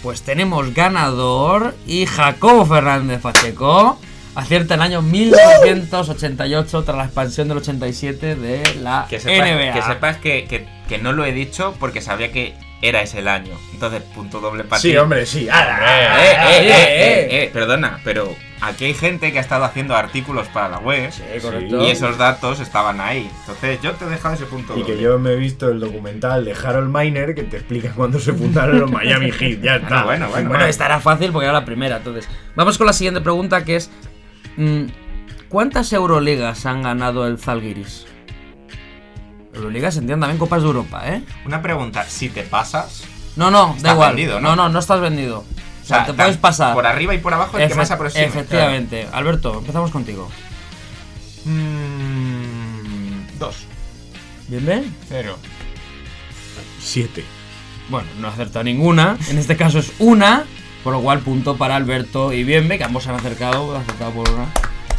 Pues tenemos ganador y Jacobo Fernández Pacheco acierta el año 1988 tras la expansión del 87 de la Que sepas, NBA. que, sepas que, que- que no lo he dicho porque sabía que era ese el año. Entonces, punto doble para Sí, ti. hombre, sí. Eh, eh, eh, eh, eh, eh, perdona, pero aquí hay gente que ha estado haciendo artículos para la web correcto. y esos datos estaban ahí. Entonces, yo te he dejado ese punto Y que yo me he visto el documental de Harold Miner que te explica cuándo se fundaron los Miami Heat. Ya está. Bueno, bueno, bueno. Bueno, esta era fácil porque era la primera. Entonces, vamos con la siguiente pregunta que es: mm, ¿Cuántas Euroligas han ganado el Zalgiris? Euroligas se entiende también Copas de Europa, ¿eh? Una pregunta, si te pasas, No, no, da igual. vendido, ¿no? ¿no? no, no, estás vendido. O sea, te tan- puedes pasar. Por arriba y por abajo el que más aproxime. Efectivamente. Alberto, empezamos contigo. Mm, dos. ¿Bien, bien? Cero. Siete. Bueno, no ha acertado ninguna. En este caso es una. Por lo cual, punto para Alberto y Bienve, que ambos se han acercado. Han acertado por una.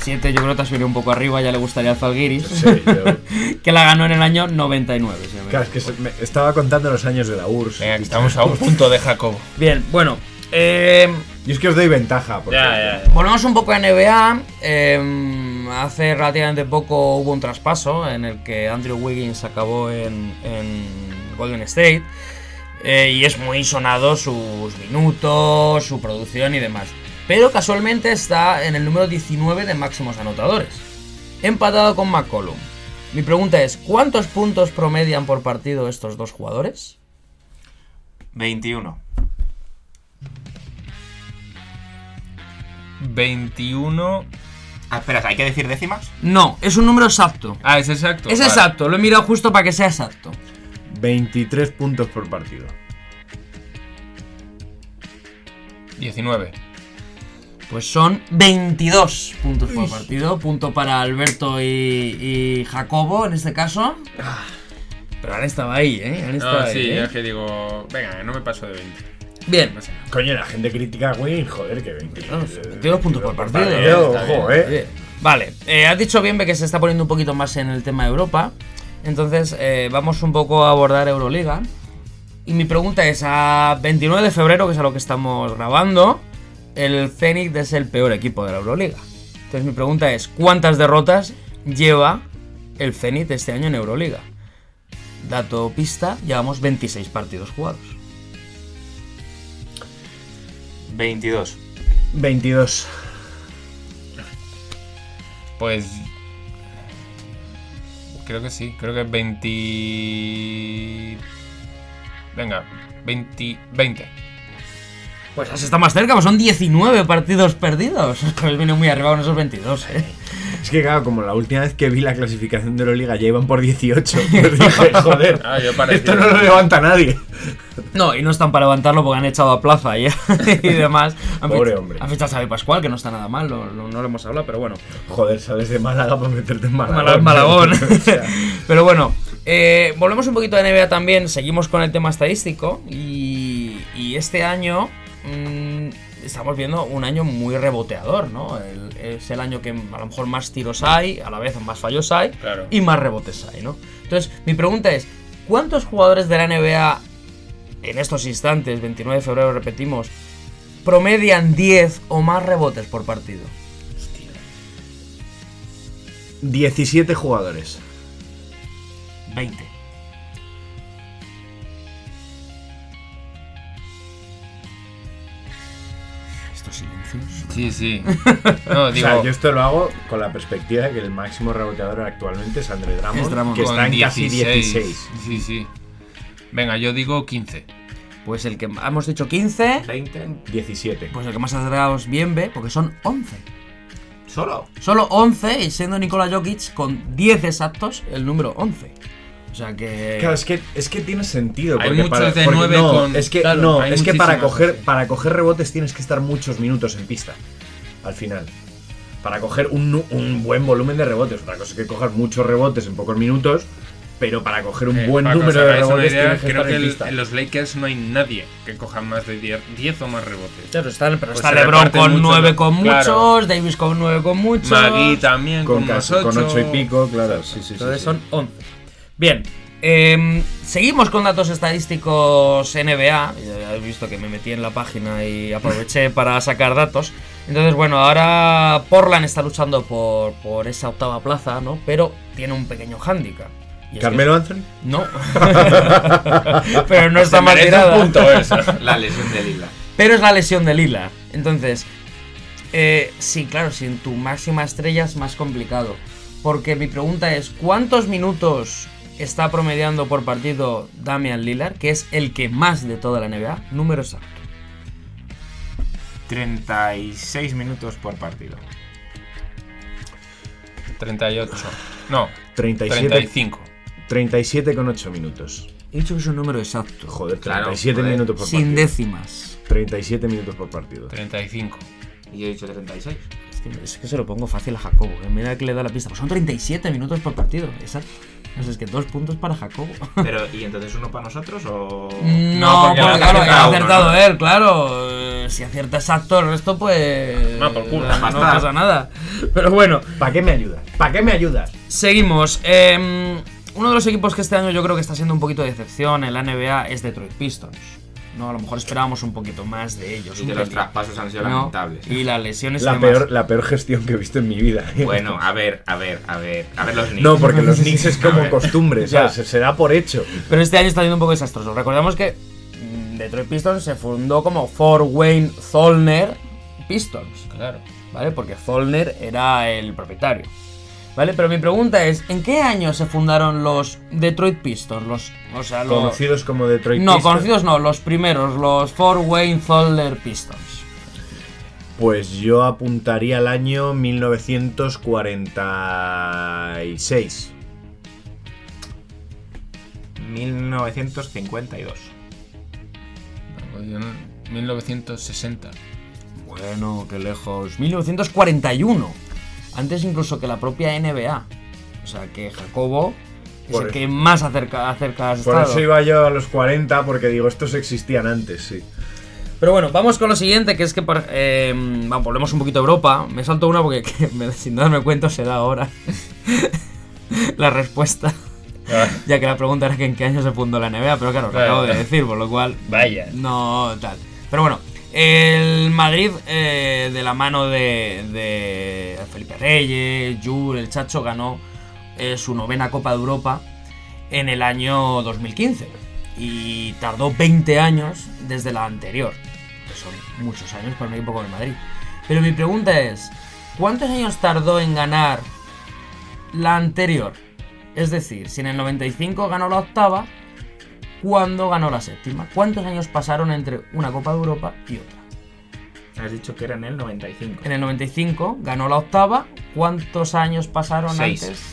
Siete, yo creo que te has venido un poco arriba. Ya le gustaría al Zalgiris. Sí, yo- (laughs) que la ganó en el año 99. si Claro, es que se- me- estaba contando los años de la URSS. Venga, que estamos a un punto de Jacobo. Bien, bueno. Eh, Y es que os doy ventaja. Porque Volvemos un poco a NBA. eh, hace relativamente poco hubo un traspaso en el que Andrew Wiggins acabó en, en Golden State. eh, y es muy sonado sus minutos, su producción y demás. Pero casualmente está en el número 19 de máximos anotadores. Empatado con McCollum. Mi pregunta es, ¿cuántos puntos promedian por partido estos dos jugadores? 21. 21. Ah, espera, ¿hay que decir décimas? No, es un número exacto. Ah, es exacto. Es Vale. exacto, lo he mirado justo para que sea exacto. 23 puntos por partido. 19. Pues son 22 puntos por partido. Punto para Alberto y, y Jacobo en este caso. Pero han estado ahí, ¿eh? Han estado No, ahí, sí, ¿eh? es que digo, venga, no me paso de 20. Bien. No sé. Coño, la gente critica a Win, joder, que 20. No, 22 puntos por partido. ojo, eh. Vale, eh, has dicho bien que se está poniendo un poquito más en el tema de Europa. Entonces, eh, vamos un poco a abordar Euroliga. Y mi pregunta es: a 29 de febrero, que es a lo que estamos grabando, el Zenit es el peor equipo de la Euroliga. Entonces, mi pregunta es: ¿cuántas derrotas lleva el Zenit este año en Euroliga? Dato pista: llevamos 26 partidos jugados. 22. 22. Pues. Creo que sí, creo que 20. Venga, 20. 20. Pues has estado más cerca, pues son 19 partidos perdidos. (laughs) Pues viene muy arriba con esos 22, ¿eh? Es que claro, como la última vez que vi la clasificación de Euroliga ya iban por 18, (laughs) pues dije, (laughs) joder, Ah, esto no lo levanta nadie. No, y no están para levantarlo porque han echado a Plaza y, y demás. Han Pobre hombre. Han fichado a Xavi Pascual, que no está nada mal, no, no, no lo hemos hablado, pero bueno. Joder, sales de Málaga para meterte en Malagón. Mala- Malagón. O sea, pero bueno, eh, volvemos un poquito a NBA también, seguimos con el tema estadístico y, y este año mm, estamos viendo un año muy reboteador, ¿no? El- es el año que a lo mejor más tiros hay, a la vez más fallos hay Claro. y más rebotes hay, ¿no? Entonces, mi pregunta es, ¿cuántos jugadores de la NBA en estos instantes, 29 de febrero repetimos, promedian 10 o más rebotes por partido? 17 jugadores. 20. Sí, sí. (laughs) No, O digo. sea, yo esto lo hago con la perspectiva de que el máximo reboteador actualmente es André Drummond, Es Drummond. que con está en casi 16. Sí, sí. Venga, yo digo 15. Pues el que hemos dicho 15, 20. 17. pues el que más acercados bien ve, porque son 11. ¿Solo? Solo 11, y siendo Nikola Jokic con 10 exactos, el número 11. O sea que. Claro, es que, es que tiene sentido. Hay porque muchos para, de porque nueve no, con- Es que, claro, no, es que para coger, para coger rebotes tienes que estar muchos minutos en pista. Al final. Para coger un, nu- un buen volumen de rebotes. Otra cosa es que coger muchos rebotes en pocos minutos. Pero para coger un Eh, buen número de rebotes idea, que creo que en el- pista. en los Lakers no hay nadie que coja más de 10, 10 o más rebotes. Claro, está, pero Pues está LeBron con mucho, 9 ¿no? con Claro. muchos, Davis con 9 con muchos. Magui también con, con, unos casi- 8. con 8 y pico, claro. Sí, sí, sí, Entonces sí. son 11. Bien. em, seguimos con datos estadísticos NBA. Ya habéis visto que me metí en la página y aproveché (laughs) para sacar datos. Entonces, bueno, ahora Portland está luchando por, por esa octava plaza, ¿no? Pero tiene un pequeño hándicap. Que- ¿Carmelo Anthony? No. (laughs) Pero no está mal tirada. un punto eso. (laughs) La lesión de Lila. Pero es la lesión de Lila. Entonces, eh, sí, claro, sin tu máxima estrella es más complicado. Porque mi pregunta es, ¿cuántos minutos está promediando por partido Damian Lillard, que es el que más de toda la NBA? Número exacto. 36 minutos por partido. 38. No, 37, 35. 37 con 8 minutos. He dicho que es un número exacto. Joder, Claro, 37 joder. minutos por Sin partido. décimas. 37 minutos por partido. 35. Y yo he dicho 36. Es que, es que se lo pongo fácil a Jacobo. que Mira que le da la pista. Pues son 37 minutos por partido. Exacto. No sé, es que dos puntos para Jacobo. (laughs) Pero, ¿y entonces uno para nosotros o.? No, porque claro, ha ha acertado uno, ¿no? él, claro. Eh, Si acierta exacto el resto, pues. Va por culo. No, no pasa nada. Pero bueno, ¿Para qué me ayudas? ¿Para qué me ayudas? seguimos. Em, uno de los equipos que este año yo creo que está siendo un poquito de decepción en la NBA es Detroit Pistons. No, a lo mejor esperábamos un poquito más de ellos. Y que los traspasos han sido ¿no? lamentables. Y las lesiones La peor, la peor gestión que he visto en mi vida. Bueno, a ver, a ver, a ver. A ver los Knicks. No, porque los (laughs) Knicks es como costumbre, (laughs) Ya. ¿sabes? Se, se da por hecho. Pero este año está siendo un poco desastroso. Recordemos que mm, Detroit Pistons se fundó como Fort Wayne Zollner Pistons. Claro. ¿vale? Porque Zollner era el propietario. ¿Vale? Pero mi pregunta es, ¿en qué año se fundaron los Detroit Pistons? Los, o sea, los... Conocidos como Detroit No, Pistons. conocidos no, los primeros, los Fort Wayne Zollner Pistons. Pues yo apuntaría al año 1946. 1952. Pues yo no- 1960. Bueno, qué lejos. 1941. Antes incluso que la propia NBA. O sea que Jacobo es Por el eso. que más acerca, acerca has Por estado. eso iba yo a los 40, porque digo, estos existían antes, sí. Pero bueno, vamos con lo siguiente, que es que eh, vamos, volvemos un poquito a Europa. Me salto una porque (laughs) que me- sin darme cuenta se da ahora (laughs) la respuesta. (laughs) Ya que la pregunta era que en qué año se fundó la NBA, pero claro, lo Claro. acabo de decir, por lo cual Vaya. no tal. Pero bueno, el Madrid eh, de la mano de, de Felipe Reyes, Jules, el Chacho ganó eh, su novena Copa de Europa en el año 2015 y tardó 20 años desde la anterior, que son muchos años para un equipo como el Madrid. Pero mi pregunta es, ¿cuántos años tardó en ganar la anterior? Es decir, si en el 95 ganó la octava, ¿cuándo ganó la séptima? ¿Cuántos años pasaron entre una Copa de Europa y otra? Has dicho que era en el 95. En el 95 ganó la octava, ¿cuántos años pasaron Seis. antes?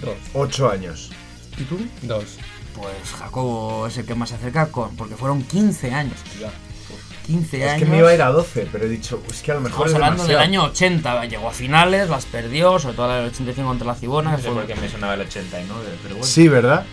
Dos. Ocho años. ¿Y tú? Dos. Pues Jacobo es el que más se acerca con, porque fueron 15 años. 15 Es años. que me iba a ir a 12, pero he dicho, es que a lo mejor Estamos es hablando del demasiado. año 80, llegó a finales, las perdió, sobre todo la del 85 contra la Cibona. No que sé por qué me sonaba el 89, pero bueno. Sí, ¿verdad?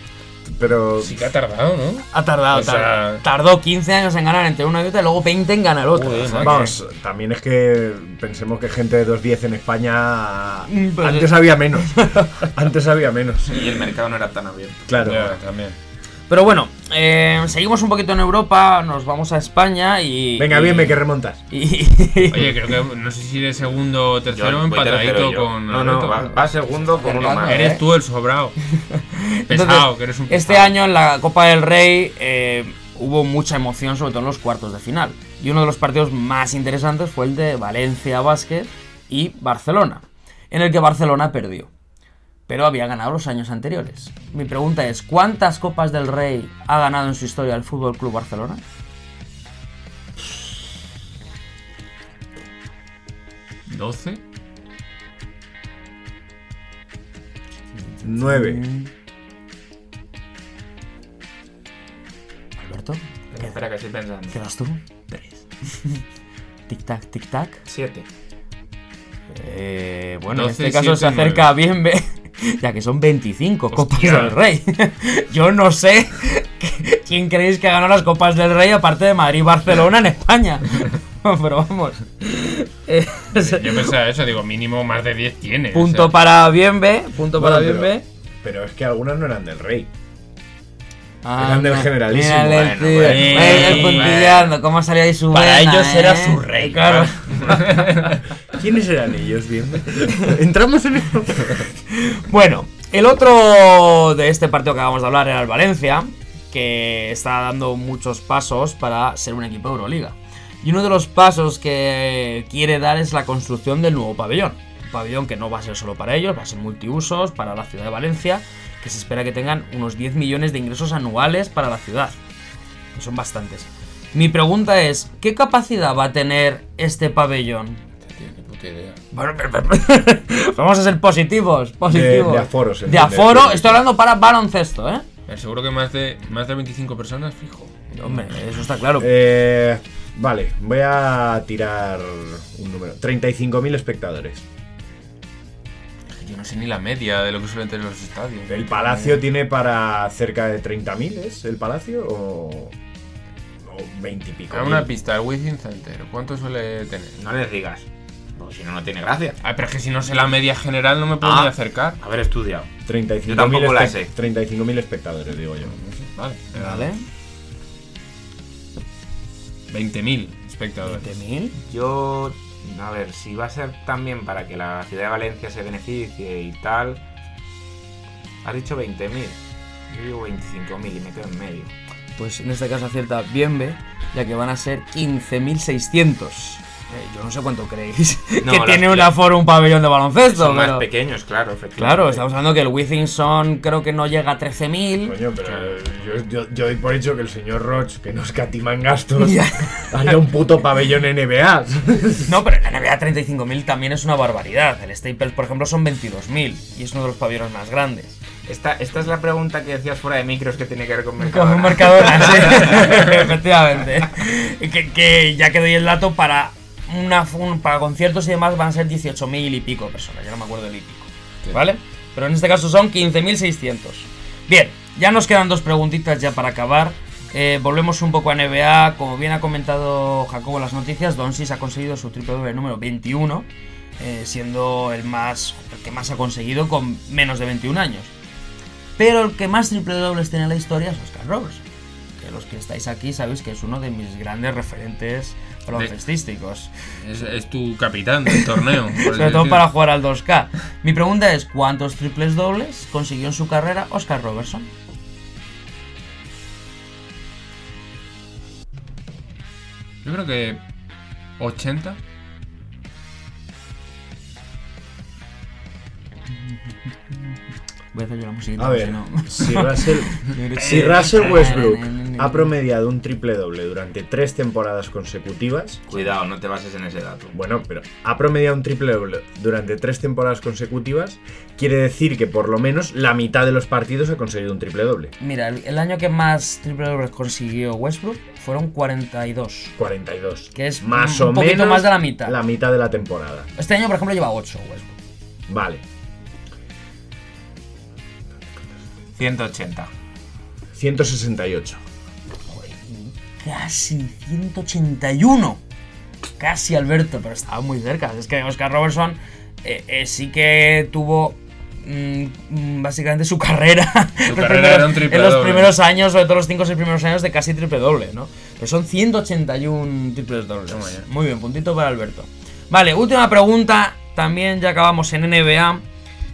Pero Sí que ha tardado, ¿no? Ha tardado, O sea- tar- tardó 15 años en ganar entre una y otra y luego 20 en ganar otra. Joder, O sea macho. vamos, también es que pensemos que gente de 2.10 en España Mm, pues- antes había menos. (laughs) antes había menos. Y el mercado no era tan abierto. Claro. Ya, también. Pero bueno, eh, seguimos un poquito en Europa, nos vamos a España y. Venga, y- bien, me que remontas. y- Oye, creo que no sé si eres segundo o tercero Yo empatadito tercero con. No, no, va, va segundo con uno más. Eres tú el sobrado. (laughs) pesado, Entonces, que eres un Este pesado. año en la Copa del Rey eh, hubo mucha emoción, sobre todo en los cuartos de final. Y uno de los partidos más interesantes fue el de Valencia Basket y Barcelona, en el que Barcelona perdió. Pero había ganado los años anteriores. Mi pregunta es: ¿cuántas Copas del Rey ha ganado en su historia el Fútbol Club Barcelona? 12. 9. Alberto, Espera que estoy pensando. ¿qué das tú? Tres. (laughs) tic tac, tic tac. Siete. Eh, bueno, en 12, este caso se 7, acerca bien, ve- ya que son 25 Copas Hostia. del Rey. (laughs) Yo no sé quién creéis que ganó las Copas del Rey aparte de Madrid y Barcelona en España. (laughs) Pero vamos. Eh, Yo pensaba eso, digo, mínimo más de 10 tiene. punto o sea, para Bienve, punto para Bueno, Bienve. Pero es que algunas no eran del rey. Ah, eran del generalísimo. mírale el Bueno, tío, bueno, el bueno. puntillando, cómo salió ahí su Para vena, ellos era eh. su rey. Claro. (laughs) ¿Quiénes eran ellos, bien? (laughs) Entramos en eso. Bueno, el otro de este partido que acabamos de hablar era el Valencia, que está dando muchos pasos para ser un equipo de Euroliga. Y uno de los pasos que quiere dar es la construcción del nuevo pabellón. Un pabellón que no va a ser solo para ellos, va a ser multiusos para la ciudad de Valencia, que se espera que tengan unos 10 millones de ingresos anuales para la ciudad. Que son bastantes. Mi pregunta es, ¿qué capacidad va a tener este pabellón? ni puta idea. Bueno, pero- pero- vamos a ser positivos, positivos. de aforo, se De entiende. aforo, estoy hablando para baloncesto, ¿eh? Eh, Seguro que más de, más de 25 personas, fijo. Hombre, eso está claro. Eh, vale, voy a tirar un número. 35.000 espectadores. Yo no sé ni la media de lo que suelen tener los estadios. ¿El Palacio tiene para cerca de 30.000, es el Palacio? ¿O, o 20 y pico? A una pista, el Within Center, ¿cuánto suele tener? No les digas. Porque si no, no tiene gracia. Ah, pero es que si no sé la media general no me puedo Ah. ni acercar. Haber estudiado. 35.000 Yo tampoco la espe- sé. 35.000 espectadores, digo yo. Vale. Vale. 20.000 espectadores. ¿20.000? Yo, a ver, si va a ser también para que la ciudad de Valencia se beneficie y tal. Has dicho 20.000. Yo digo 25.000 y me quedo en medio. Pues en este caso acierta Bienve, ya que van a ser 15.600. Eh, yo no sé cuánto creéis (laughs) No, que las- tiene un aforo un pabellón de baloncesto. Son más pequeños, claro, efectivamente. Claro, estamos hablando que el Within son, creo que no llega a 13.000. Coño, pero yo, yo, yo doy por hecho que el señor Roch, que no escatima en gastos, (laughs) Ya. haría un puto pabellón NBA. (laughs) No, pero en la NBA 35.000 también es una barbaridad. El Staples, por ejemplo, son 22.000 y es uno de los pabellones más grandes. Esta, esta es la pregunta que decías fuera de micros que tiene que ver con Mercadona. Como Mercadona, sí. (laughs) Efectivamente. Que, que ya que doy el dato para una un- para conciertos y demás van a ser 18.000 y pico personas, ya no me acuerdo del y pico. ¿Vale? Pero en este caso son 15.600. Bien, ya nos quedan dos preguntitas ya para acabar. Eh, volvemos un poco a NBA. Como bien ha comentado Jacobo en las noticias, Doncic ha conseguido su triple doble número 21, eh, siendo el más el que más ha conseguido con menos de 21 años. Pero el que más triple dobles tiene en la historia es Oscar Robertson. Que los que estáis aquí sabéis que es uno de mis grandes referentes baloncestísticos. Es, es tu capitán del torneo. Sobre todo para jugar al 2K. Mi pregunta es: ¿cuántos triples dobles consiguió en su carrera Oscar Robertson? Yo creo que 80. Voy a hacer yo la musiquita. A por ver, si no. si Russell, (laughs) si Russell Westbrook ha promediado un triple doble durante tres temporadas consecutivas, Cuidado, no te bases en ese dato. bueno, pero ha promediado un triple doble durante tres temporadas consecutivas, quiere decir que por lo menos la mitad de los partidos ha conseguido un triple doble. Mira, el, el año que más triple dobles consiguió Westbrook fueron 42. 42. Que es más un o poquito menos más de la mitad. La mitad de la temporada. Este año, por ejemplo, lleva 8 Westbrook. Vale. 180. 168. Casi 181. Casi Alberto, pero estaba muy cerca. Es que Oscar Robertson eh, eh, sí que tuvo mm, básicamente su carrera, (laughs) los carrera primeros- era un triple en los doble. primeros años, sobre todo los 5 o 6 primeros años de casi triple doble, ¿no? Pero son 181 triples dobles. Muy bien, puntito para Alberto. Vale, última pregunta. También ya acabamos en NBA.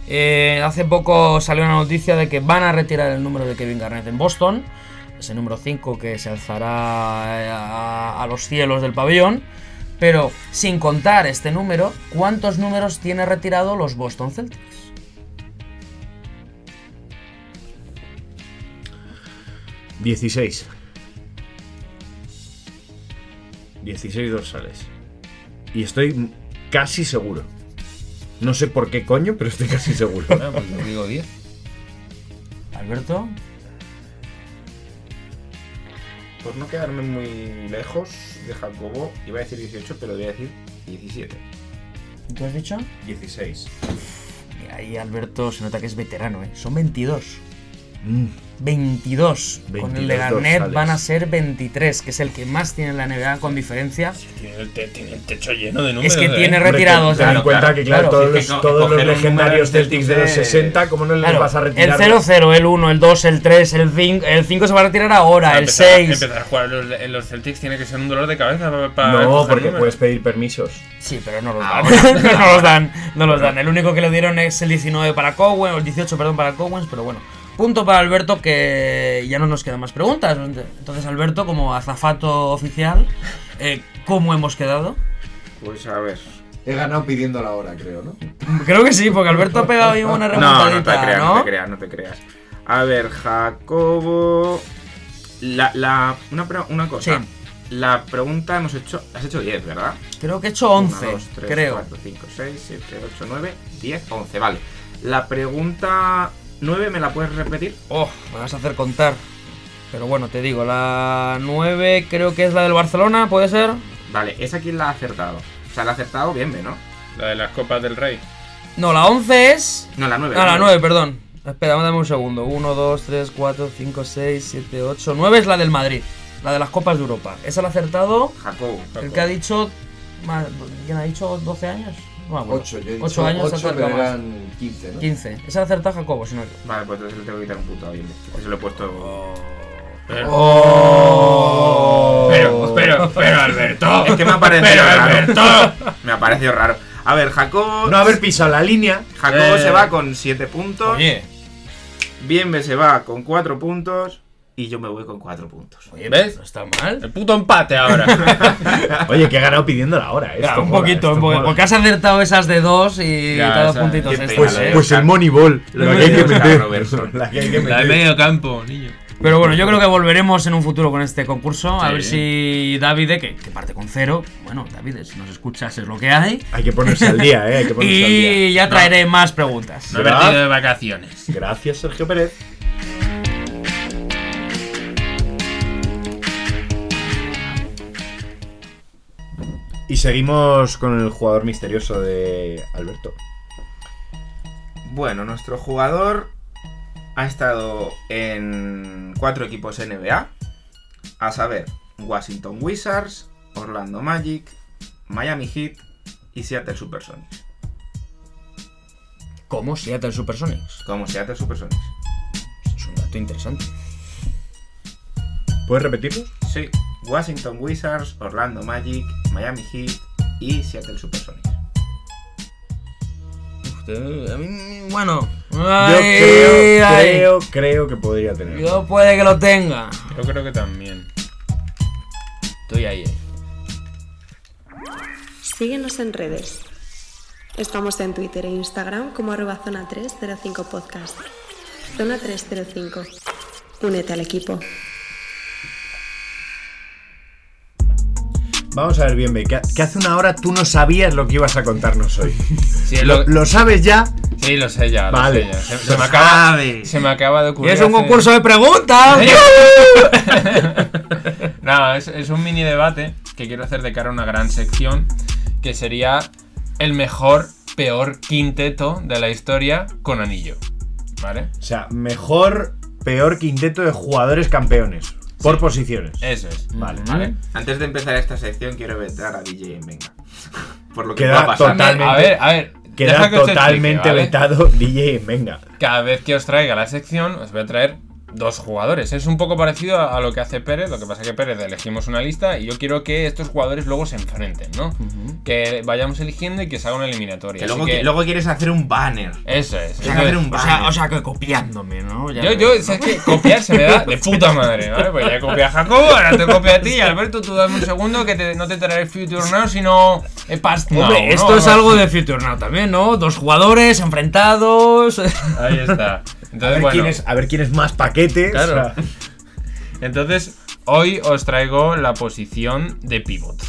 Eh, hace poco salió una noticia de que van a retirar el número de Kevin Garnett en Boston. Ese número 5 que se alzará eh, a, a los cielos del pabellón. Pero sin contar este número, ¿cuántos números tiene retirado los Boston Celtics? Dieciséis. 16 dorsales. Y estoy casi seguro. No sé por qué coño, pero estoy casi seguro. Ah, pues yo digo 10. Alberto, Por no quedarme muy lejos de Jacobo, iba a decir 18, pero voy a decir 17. ¿qué has dicho? 16. Mira, ahí Alberto se nota que es veterano, ¿eh? Son 22. Mm, 22. Con el de 22 Garnett van a ser 23, que es el que más tiene en la NBA con diferencia. Tiene el, te- tiene el techo lleno de números. Es que ¿eh? tiene Hombre, retirados. ten en el- cuenta que, claro, claro, todos, es que los, todos legendarios Celtics de los Celtics de- 60, ¿cómo no les Claro, vas a el retirar? 0-0, el 1, el 2, el 3, el 5. El 5 se va a retirar ahora, Para el empezar a- 6. Empezar a jugar en los, en los Celtics tiene que ser un dolor de cabeza para. No, porque números. puedes pedir permisos. Sí, pero no los Ah, dan. (laughs) no los dan. No los dan. El único que le dieron es el 19 para Cowen, o el 18, perdón, para Cowens, pero bueno. Punto para Alberto que ya no nos quedan más preguntas. Entonces, Alberto, como azafato oficial, eh, ¿cómo hemos quedado? Pues a ver. He ganado pidiendo la hora, creo, ¿no? Creo que sí, porque Alberto ha pegado ahí una No, remontadita, no te creas, ¿no? no te creas, no te creas. A ver, Jacobo. La, la, una, una cosa. Sí. La pregunta hemos hecho. Has hecho 10, ¿verdad? Creo que he hecho 11, 1, 2, 3, creo. 4, 5, 6, 7, 8, 9, 10, 11. Vale. La pregunta 9, ¿me la puedes repetir? Oh, me vas a hacer contar. Pero bueno, te digo, la 9 creo que es la del Barcelona, ¿puede ser? Vale, ¿esa quién la ha acertado? O sea, la ha acertado bien, ¿no? La de las copas del rey. No, la 11 es... No, la 9. Ah, la 9, perdón. Espera, dame un segundo. 1, 2, 3, 4, 5, 6, 7, 8, 9 es la del Madrid. La de las Copas de Europa. Esa la ha acertado Jacobo. el que ha dicho... ¿Quién ha dicho 12 años? No me acuerdo. 8, yo he dicho 8 años se 8, acerca pero eran 15, ¿no? 15. Esa la ha acertado Jacobo, si no... Vale, pues entonces le tengo que quitar un puto a. Que se lo he puesto. Pero, ¡Oh! pero, pero, pero, Alberto. (laughs) Es que me ha parecido Pero, raro. Alberto. Me ha parecido raro. A ver, Jacobo. No haber pisado la línea. Jacobo Eh. se va con 7 puntos. Oye, Bienve se va con 4 puntos. Y yo me voy con 4 puntos. oye, ¿Ves? no está mal. El puto empate ahora. (laughs) Oye, que he ganado pidiendo la hora. ¿eh? Esto un mola, poquito, esto un poquito. mola. Porque has acertado esas de dos y Ya, te ha dado puntitos extras, pena, Pues, ¿eh? pues el Moneyball. (laughs) La que hay que meter. La que hay que La de medio campo, niño. Pero bueno, yo creo que volveremos en un futuro con este concurso. A Sí. ver si David, que, que parte con cero. Bueno, David, si nos escuchas es lo que hay. Hay que ponerse al día, ¿eh? Hay que (laughs) ponerse al Y día. ya traeré más preguntas. No he de vacaciones. Gracias, Sergio Pérez. Y seguimos con el jugador misterioso de Alberto. Bueno, nuestro jugador ha estado en cuatro equipos NBA, a saber, Washington Wizards, Orlando Magic, Miami Heat y Seattle Supersonics. ¿Cómo? Seattle Supersonics. Como Seattle Supersonics. Es un dato interesante. ¿Puedes repetirlo? Sí, Washington Wizards, Orlando Magic, Miami Heat y Seattle Supersonics. A mí, bueno. Yo Ay, creo, ay. creo, creo que podría tener. Yo puede que lo tenga. Yo creo que también. Estoy ahí. eh. Síguenos en redes. Estamos en Twitter e Instagram como arroba zona 305 podcast. Zona 305. Únete al equipo. Vamos a ver bien, que, que hace una hora tú no sabías lo que ibas a contarnos hoy. (laughs) Sí, ¿Lo, lo, lo sabes ya? sí, lo sé ya. lo Vale. sé ya. Se, me acaba, se me acaba de Y ocurrir. es un hace- concurso de preguntas. (laughs) no, es, es un mini debate que quiero hacer de cara a una gran sección que sería el mejor, peor quinteto de la historia con anillo. ¿Vale? O sea, mejor, peor quinteto de jugadores campeones. Por Sí. posiciones. Eso es. Vale. ¿Vale? Antes de empezar esta sección quiero vetar a DJ en Venga. (laughs) Por lo que Queda va a pasar. totalmente- A ver, a ver. Queda que explique, totalmente ¿vale? vetado DJ en Venga. Cada vez que os traiga la sección, os voy a traer dos jugadores. Es un poco parecido a, a lo que hace Pérez, lo que pasa que Pérez elegimos una lista y yo quiero que estos jugadores luego se enfrenten, ¿no? Que vayamos eligiendo y que se haga una eliminatoria. Que luego, que- que- luego quieres hacer un banner. Eso es. O sea, que hacer un O banner. sea, o sea, que copiándome, ¿no? Ya Yo, yo, ¿no? ¿sabes qué? Copiar se me da de puta madre, ¿vale? Pues ya copia a Jacobo, ahora te copia a ti y Alberto, tú dame un segundo que te- no te traeré Future Now, sino Past Now. Hombre, ¿no? esto es algo de Future Now también, ¿no? Dos jugadores enfrentados. Ahí está. (laughs) A Entonces, ver, bueno. quién es, a ver quién es más paquete. Claro. o sea, (laughs) Entonces, hoy os traigo la posición de pivot.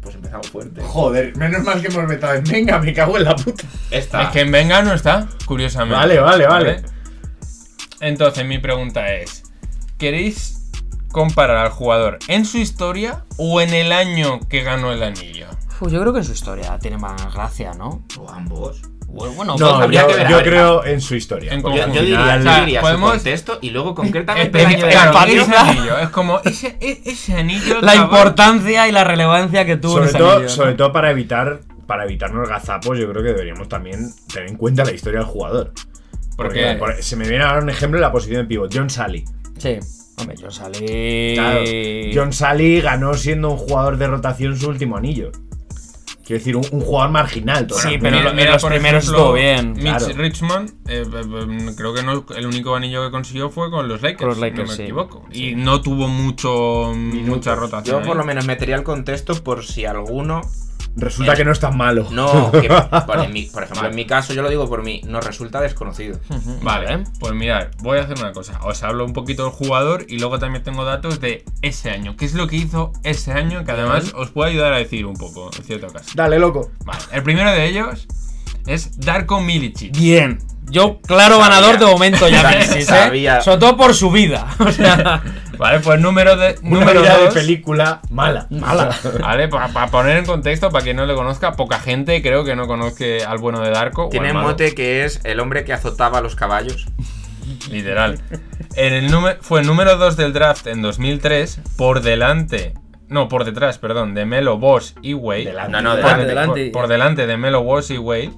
Pues empezamos fuerte. joder, menos mal que hemos vetado en Venga, me cago en la puta. Esta. Es que en Venga no está, curiosamente. Vale, vale, vale. Entonces, mi pregunta es: ¿queréis comparar al jugador en su historia o en el año que ganó el anillo? Pues yo creo que en su historia tiene más gracia, ¿no? O ambos. Bueno, No, habría yo, que ver, yo ver, creo en su historia. En Yo, diría, O yo sea, diría podemos- su contexto y luego concretamente el claro, ese anillo. es como ese, e- ese anillo. la importancia y la relevancia que tuvo sobre ese todo, anillo, ¿no? sobre todo para evitar para evitarnos gazapos, yo creo que deberíamos también tener en cuenta la historia del jugador. Porque por- se me viene ahora un ejemplo de la posición de pivot, John Sally. Sí. Hombre, salí. Claro, John Sally ganó siendo un jugador de rotación su último anillo. Quiero decir, un, un jugador marginal. Sí, totalmente. pero Mira- mira, los primeros ejemplo, estuvo bien, Mitch claro. Richmond, eh, eh, eh, creo que no, el único anillo que consiguió fue con los Lakers, Con los si Lakers, no me sí. equivoco. Y no tuvo mucho mucha rotación. Yo por ahí. lo menos metería el contexto por si alguno Resulta que no es tan malo. no, que (laughs) por, en mi- por ejemplo en mi caso yo lo digo por mí, nos resulta desconocido. Vale, pues mirad, voy a hacer una cosa. Os hablo un poquito del jugador y luego también tengo datos de ese año. ¿Qué es lo que hizo ese año? Que además os puede ayudar a decir un poco, en cierto caso. Dale, loco. Vale, el primero de ellos es Darko Milicic. Bien. Yo, claro, Sabía. ganador de momento ya (laughs) ¿eh? Sabía. Sobre todo por su vida. (laughs) O sea, Vale, pues número de Una número vida de película mala. Mala. (laughs) Vale, para poner en contexto, para quien no le conozca, poca gente creo que no conozca al bueno de Darko. Tiene malo. mote que es el hombre que azotaba a los caballos. (laughs) Literal. En el número, fue el número 2 del draft en 2003, por delante. No, por detrás, perdón, de Melo, Boss y Wade. Delante. No, no, Por, delante. delante. por- por delante de Melo, Boss y Wade.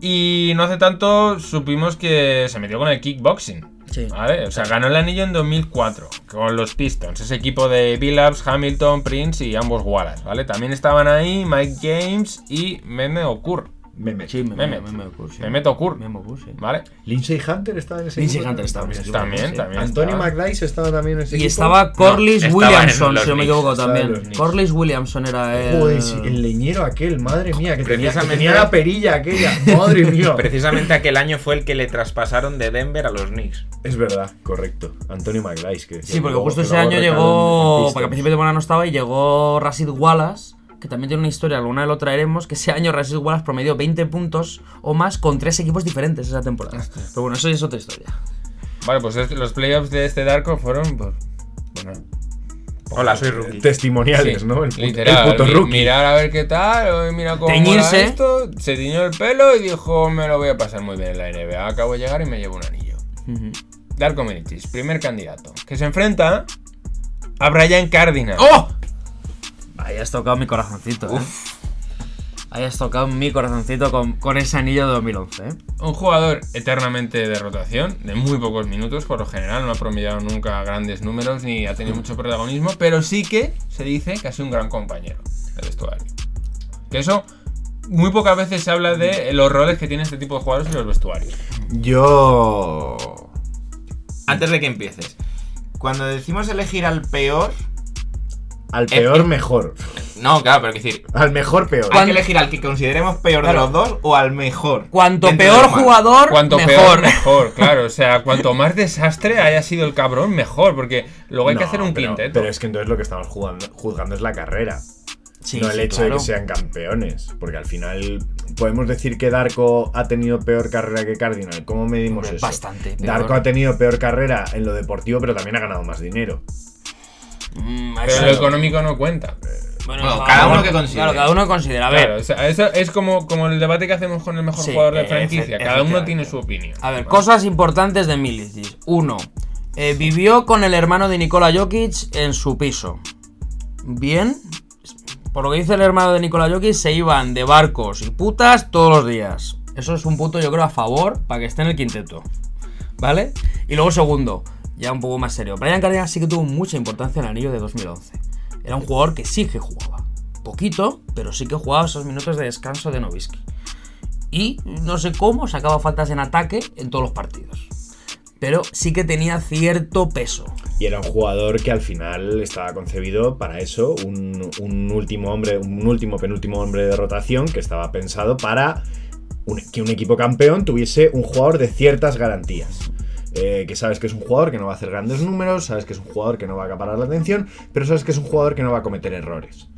Y no hace tanto supimos que se metió con el kickboxing. ¿Vale? O sea, ganó el anillo en 2004 con los Pistons, ese equipo de Billups, Hamilton, Prince y ambos Wallace, ¿vale? También estaban ahí Mike James y Meme Okur. Meme. Sí, Meme, Meme. Meme Okur, sí. Meme Tokur. Meme sí. ¿Vale? Lindsay Hunter estaba en ese Lindsay equipo Hunter estaba en ese equipo. También, sí. también. Anthony estaba. McLeish estaba también en ese Y equipo. estaba Corliss Williamson, si no me equivoco también. Corliss Williamson era el... Joder, sí, el leñero aquel, madre mía, que tenía, que Precisamente- tenía la perilla aquella. (laughs) Madre mía. Precisamente aquel año fue el que le traspasaron de Denver a los Knicks. Es verdad, correcto. Anthony. Que Sí, porque justo ese año llegó, porque al principio de temporada no estaba, y llegó Rashid Wallace, que también tiene una historia, alguna vez lo traeremos, que ese año Rashid Wallace promedió 20 puntos o más con tres equipos diferentes esa temporada. Pero bueno, eso ya es otra historia. Vale, pues este- los playoffs de este Darko fueron, pues, bueno, Hola, soy rookie. Testimoniales, Sí, ¿no? El, puto- literal, el puto mi- rookie. mirar a ver qué tal, mira cómo Teñirse. esto, se tiñó el pelo y dijo, me lo voy a pasar muy bien en la NBA, acabo de llegar y me llevo un anillo. Darko Milicic, primer candidato, que se enfrenta a Brian Cardinal. ¡Oh! Ahí has tocado mi corazoncito, ¿eh? Ahí has tocado mi corazoncito con, con ese anillo de 2011, ¿eh? Un jugador eternamente de rotación, de muy pocos minutos por lo general, no ha promediado nunca grandes números ni ha tenido mucho protagonismo, pero sí que se dice que ha sido un gran compañero de vestuario. Que eso, muy pocas veces se habla de los roles que tiene este tipo de jugadores en los vestuarios. Yo. Antes de que empieces, cuando decimos elegir al peor. Al peor, Eh, eh. mejor. No, claro, pero quiero decir, Al mejor, peor. hay que elegir al que consideremos peor Claro. de los dos o al mejor. Cuanto peor jugador, Cuanto mejor. peor, (laughs) mejor, claro. O sea, cuanto más desastre haya sido el cabrón, mejor, porque luego hay que hacer un pero, quinteto. Pero es que entonces lo que estamos jugando, juzgando es la carrera. Sí, no el sí, hecho claro. de que sean campeones. Porque al final podemos decir que Darko ha tenido peor carrera que Cardinal. ¿Cómo medimos Hombre, eso? bastante peor. Darko ha tenido peor carrera en lo deportivo, pero también ha ganado más dinero. Mm, Pero eso- lo económico no cuenta. Bueno, Bueno, cada uno que considere. Claro, cada uno considera. A ver, Claro, o sea, eso es como, como el debate que hacemos con el mejor Sí, jugador de eh, franquicia. Cada uno tiene su opinión. a ver, ¿vale? cosas importantes de Milicic. Uno, eh, vivió con el hermano de Nikola Jokic en su piso. Bien. Por lo que dice el hermano de Nikola Jokic, se iban de barcos y putas todos los días. Eso es un punto, yo creo, a favor para que esté en el quinteto. ¿Vale? Y luego, segundo, ya un poco más serio. Brian Cardinal sí que tuvo mucha importancia en el anillo de 2011. Era un jugador que sí que jugaba. Poquito, pero sí que jugaba esos minutos de descanso de Novisky. Y no sé cómo sacaba faltas en ataque en todos los partidos. Pero sí que tenía cierto peso. Y era un jugador que al final estaba concebido para eso, un, último hombre, un último penúltimo hombre de rotación que estaba pensado para que un equipo campeón tuviese un jugador de ciertas garantías. Eh, que sabes que es un jugador que no va a hacer grandes números, sabes que es un jugador que no va a acaparar la atención, pero sabes que es un jugador que no va a cometer errores.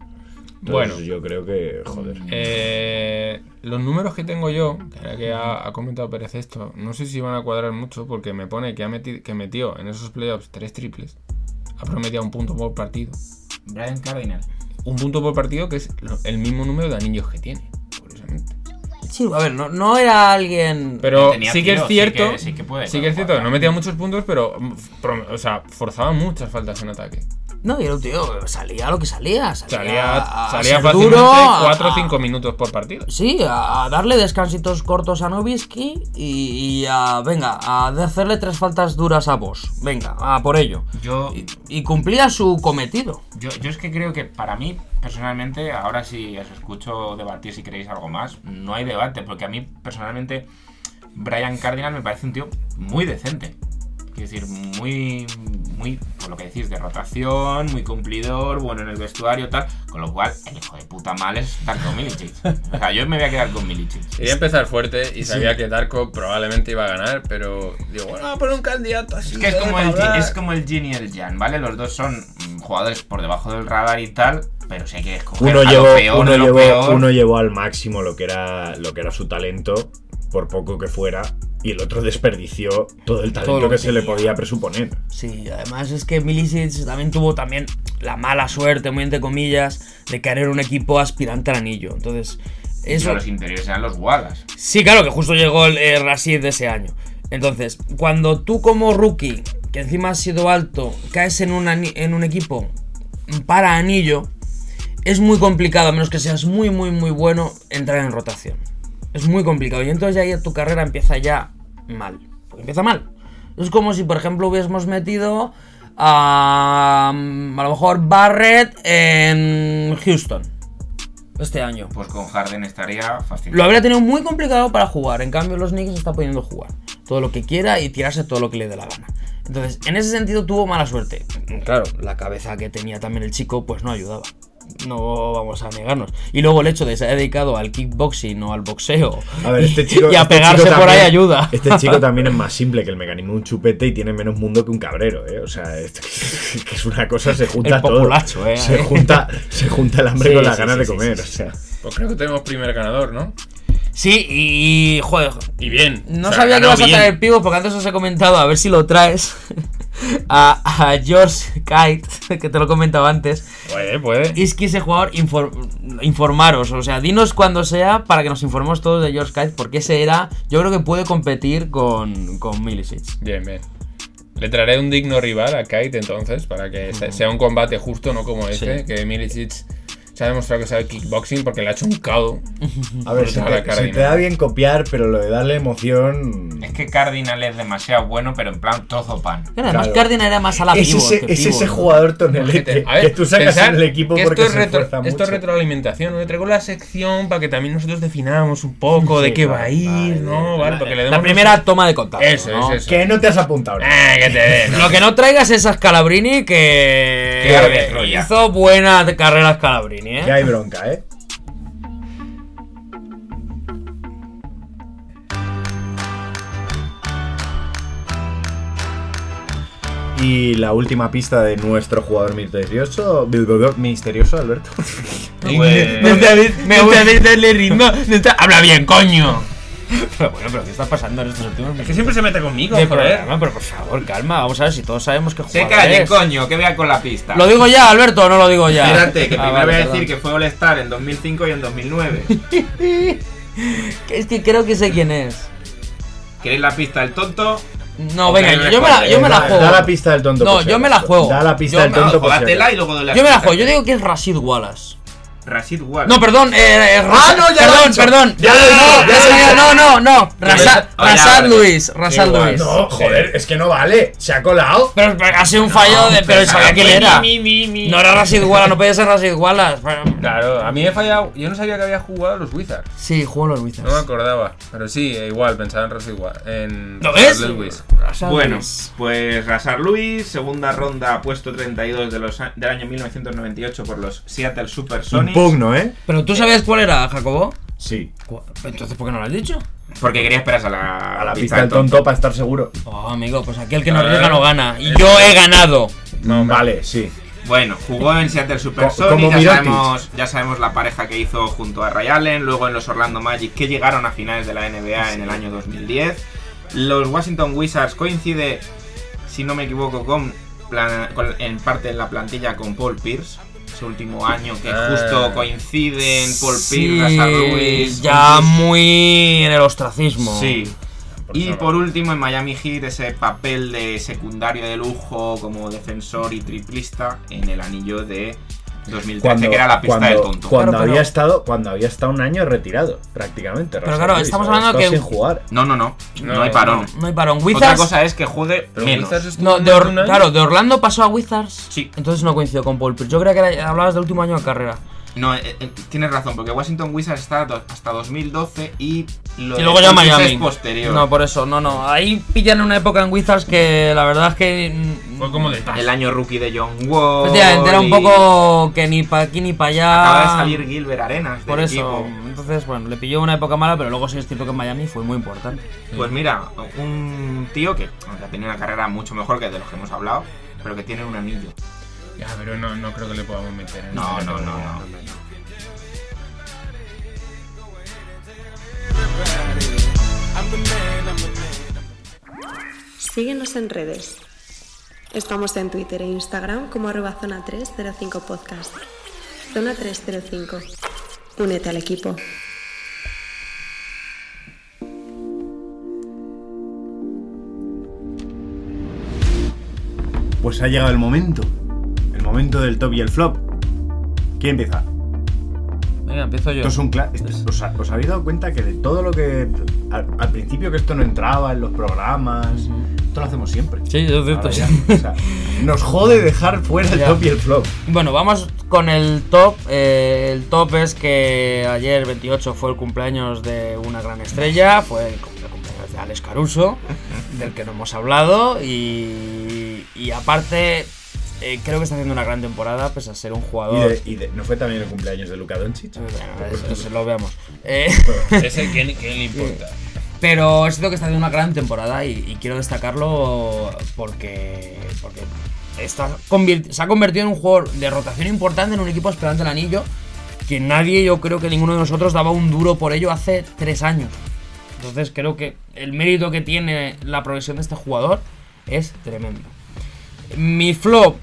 Entonces, Bueno. yo creo que, joder. Eh, los números que tengo yo, que ha, ha comentado Pérez esto, no sé si van a cuadrar mucho porque me pone que, ha meti- que metió en esos playoffs tres triples. Ha promediado un punto por partido. Brian Cardinal. Un punto por partido que es el mismo número de anillos que tiene. Sí, a ver, no, no era alguien. Pero Tenía sí que tiro, es sí cierto. que- sí que puede, sí que es cierto, jugar. no metía muchos puntos, pero mm, o sea, forzaba muchas faltas en ataque. No, y era un tío, salía lo que salía. Salía, Salía, a- a salía fácilmente duro, a- 4 o a- 5 minutos por partido. Sí, a, a darle descansitos cortos a Novisky y, y a, venga, a hacerle tres faltas duras a vos. Venga, a por ello. Yo, Y, y cumplía su cometido. yo, yo es que creo que para mí, personalmente, ahora si os escucho debatir si queréis algo más, no hay debate, porque a mí, personalmente, Brian Cardinal me parece un tío muy decente. Quiero decir, muy, muy, por lo que decís, de rotación, muy cumplidor, bueno en el vestuario, tal. Con lo cual, el hijo de puta mal es Darko Milicic. O sea, yo me voy a quedar con Milicic. Quería empezar fuerte y sabía que Darko probablemente iba a ganar, pero digo, bueno, poner un candidato así. Es que es como, el, es como el Jin y el Jan, ¿vale? Los dos son jugadores por debajo del radar y tal, pero si hay que escoger Uno a lo llevó, peor uno, de lo llevó, peor. uno llevó al máximo lo que, era, lo que era su talento, por poco que fuera, y el otro desperdició todo el talento que, que se le podía presuponer. Sí, además es que Milicic también tuvo también la mala suerte, muy entre comillas, de caer en un equipo aspirante al anillo. Entonces, eso... Pero los interiores eran los Wallace. Sí, claro, que justo llegó el, el Rashid de ese año. Entonces, cuando tú como rookie, que encima has sido alto, caes en un, en un equipo para anillo, es muy complicado, a menos que seas muy, muy, muy bueno, entrar en rotación. Es muy complicado. Y entonces ya tu carrera empieza ya mal. Porque empieza mal. Es como si, por ejemplo, hubiésemos metido a, a lo mejor Barrett en Houston. este año. Pues con Harden estaría fascinante. Lo habría tenido muy complicado para jugar. En cambio, los Knicks está pudiendo jugar todo lo que quiera y tirarse todo lo que le dé la gana. Entonces, en ese sentido tuvo mala suerte. Claro, la cabeza que tenía también el chico, pues no ayudaba. No vamos a negarnos. Y luego el hecho de ser dedicado al kickboxing o al boxeo A ver, este (laughs) chico. y a este pegarse chico por ahí ayuda. Este chico (laughs) también es más simple que el mecanismo de un chupete y tiene menos mundo que un cabrero, ¿eh? O sea, es, que (laughs) es una cosa, se junta El todo. ¿eh? Se junta, se junta el hambre Sí, con las sí, ganas sí, de comer, sí, o sea. Pues creo que tenemos primer ganador, ¿no? Sí, y, joder, Y bien. No O sea, sabía que ibas a traer pibos porque antes os he comentado, a ver si lo traes. A, a George Kite, (laughs) que te lo he comentado antes. Puede, puede. Y es que ese jugador, infor- informaros, o sea, dinos cuando sea para que nos informemos todos de George Kite, porque ese era, yo creo que puede competir con, con Milicic. Bien, bien. Le traeré un digno rival a Kite entonces, para que se- sea un combate justo, no como este, que Milicic se ha demostrado que sabe kickboxing porque le ha hecho un cado. A ver, se te, se Cardinal. te da bien copiar, pero lo de darle emoción. Es que Cardinal es demasiado bueno, pero en plan trozo pan. Pero además Claro. Cardinal era más a la Es pivot ese, que es pivot, ese ¿no? jugador tonelete A ver, que tú sacas en el equipo que porque esto es, se retro- esfuerza esto es mucho. retroalimentación. Le traigo la sección para que también nosotros definamos un poco de qué va a ir, vale, ¿no? Vale, porque le La primera toma de contacto. Eso, ¿no? eso, eso. Que no te has apuntado. Eh, que te den. Lo que no traigas es a Scalabrini que, Que hizo buena carrera Scalabrini, ¿eh? Que hay bronca, ¿eh? Y la última pista de nuestro jugador misterioso, misterioso Alberto. (laughs) Pues- Me gusta darle ritmo. Habla bien, coño. (laughs) Pero bueno, pero ¿qué está pasando en estos últimos Es que siempre se mete conmigo, de joder. programa? Pero por favor, calma, vamos a ver si todos sabemos que Se jugador calle, es. coño, que vea con la pista. ¿Lo digo ya, Alberto, o no lo digo ya? Espérate, que Ah, primero vale, voy a perdón. decir que fue All-Star en 2005 y en 2009. (laughs) Es que creo que sé quién es. ¿Queréis la pista del tonto? No, venga, me yo me la, yo me la juego. Da la pista del tonto. No, yo me la juego. Da la pista Yo del me- tonto No, por y luego de la Yo me la juego, yo digo que es Rashid Wallace. Rashid Wallace. No, perdón, eh, eh, Rasa- no, ya perdón, perdón. Ya lo no, ya no, no, no, Rasad vale. Luis, Rasad Luis. No, joder, es que no vale. Se ha colado. Pero, pero ha sido un fallo de, pero sabía quién era. No era Rashid Wallace, no podía ser Rashid Wallace. Claro, a mí me he fallado. Yo no sabía que había jugado a los Wizards. Sí, jugó los Wizards. No me acordaba. Pero sí, igual, pensaba en Ross igual. En ¿Lo ves? Rasad Bueno, Luis. pues Rasar Luis, segunda ronda, puesto 32 de los, a- del año 1998 por los Seattle Supersonics. Impugno, ¿eh? Pero tú sabías cuál era, Jacobo? Sí. Cu- Entonces, ¿por qué no lo has dicho? Porque quería esperarse a la, A la pista del tonto para estar seguro. Oh, amigo, pues aquí el que no arriesga no gana. Y yo he ganado. Vale, sí. Bueno, jugó en Seattle Co- Supersonics, como ya Mirotic. sabemos, ya sabemos la pareja que hizo junto a Ray Allen, luego en los Orlando Magic que llegaron a finales de la NBA en el año 2010. Los Washington Wizards coincide, si no me equivoco, con, plan- con- en parte en la plantilla con Paul Pierce. Su último año que Ah. justo coinciden Paul Sí, Pierce, ya muy en el ostracismo. Sí. Y por último en Miami Heat ese papel de secundario de lujo como defensor y triplista en el anillo de 2013 que era la pista cuando, del tonto. Cuando Claro, pero- había estado, cuando había estado un año retirado, prácticamente. Pero claro, estamos hablando que- sin jugar. No, no, no, no, No, hay parón. No hay parón. Otra Wizards. cosa es que juegue Pero menos. No, de Or- claro, de Orlando pasó a Wizards. Sí. Entonces no coincidió con Paul Pierce. Yo creía que era- hablabas del último año de carrera. No, eh, eh, tienes razón, porque Washington Wizards está do- hasta 2012 y lo Y de luego ya Miami. es posterior. No, por eso, no, no. Ahí pillan una época en Wizards que la verdad es que. mm, Fue como de el año rookie de John Wall. Efectivamente, era un y poco que ni pa' aquí ni para allá. Acaba de salir Gilbert Arenas. Por eso. equipo. Entonces, bueno, le pilló una época mala, pero luego sí es cierto que en Miami fue muy importante. Pues mira, un tío que aunque ha tenido una carrera mucho mejor que de los que hemos hablado, pero que tiene un anillo. Ya, pero no, no creo que le podamos meter en No, no, no, no. Síguenos en redes. Estamos en Twitter e Instagram como arroba zona 305 podcast. Zona 305. Únete al equipo. Pues ha llegado el momento. Momento del top y el flop. ¿Quién empieza? Venga, empiezo yo. Esto es un cla- esto es- os, ha- os habéis dado cuenta que de todo lo que. Al, al principio que esto no entraba en los programas, Esto lo hacemos siempre. Sí, es cierto. Ya, o sea, nos jode dejar fuera el Ya. top y el flop. Bueno, vamos con el top. Eh, el top es que ayer 28 fue el cumpleaños de una gran estrella, fue el cum- el cumpleaños de Alex Caruso, del que no hemos hablado y, y aparte eh, creo que está haciendo una gran temporada pese a ser un Y, jugador... de- y de- ¿No fue también el cumpleaños de Luka Doncic? Bueno, eso, eso lo veamos. Eh, (laughs) Ese, ¿quién, quién le importa? Pero es cierto que está haciendo una gran temporada y, y quiero destacarlo porque, porque está se ha convertido en un jugador de rotación importante en un equipo aspirante al anillo que nadie, yo creo que ninguno de nosotros daba un duro por ello hace tres años. Entonces creo que el mérito que tiene la progresión de este jugador es tremendo. Mi flop,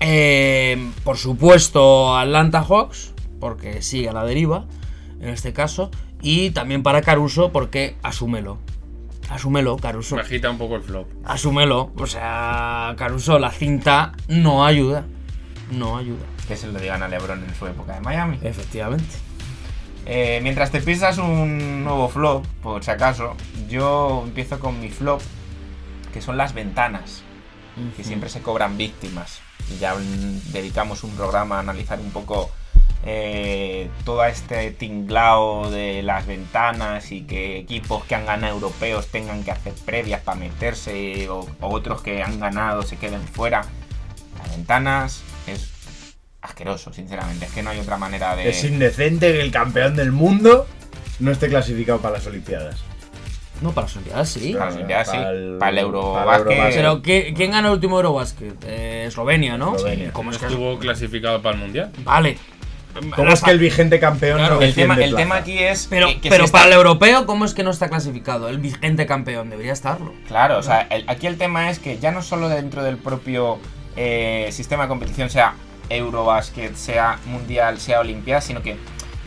eh, por supuesto, Atlanta Hawks, porque sigue a la deriva, en este caso. Y también para Caruso, porque asúmelo. Asúmelo, Caruso. Me agita un poco el flop. Asúmelo. O sea, Caruso, la cinta no ayuda. No ayuda. Que se lo digan a LeBron en su época de Miami. Efectivamente. Eh, mientras te pisas un nuevo flop, por si acaso, yo empiezo con mi flop, que son las ventanas, que siempre se cobran víctimas. Ya dedicamos un programa a analizar un poco eh, todo este tinglao de las ventanas y que equipos que han ganado europeos tengan que hacer previas para meterse o otros que han ganado se queden fuera. Las ventanas es asqueroso, sinceramente. Es que no hay otra manera de... Es indecente que el campeón del mundo no esté clasificado para las Olimpiadas. No, para las Olimpiadas sí. Para las Olimpiadas, sí. Para el- Para el Eurobasket. Pero ¿qué- ¿quién ganó el último Eurobasket? Eh, Eslovenia, ¿no? Eslovenia. ¿Cómo es que Estuvo clasificado para el mundial. Vale. ¿Cómo es que el vigente campeón Claro, no El tema, el tema aquí es. Pero, que- que pero si para el europeo, ¿cómo es que no está clasificado? El vigente campeón debería estarlo. Claro, o sea, el- aquí el tema es que ya no solo dentro del propio eh, sistema de competición, sea Eurobasket, sea Mundial, sea Olimpiada, sino que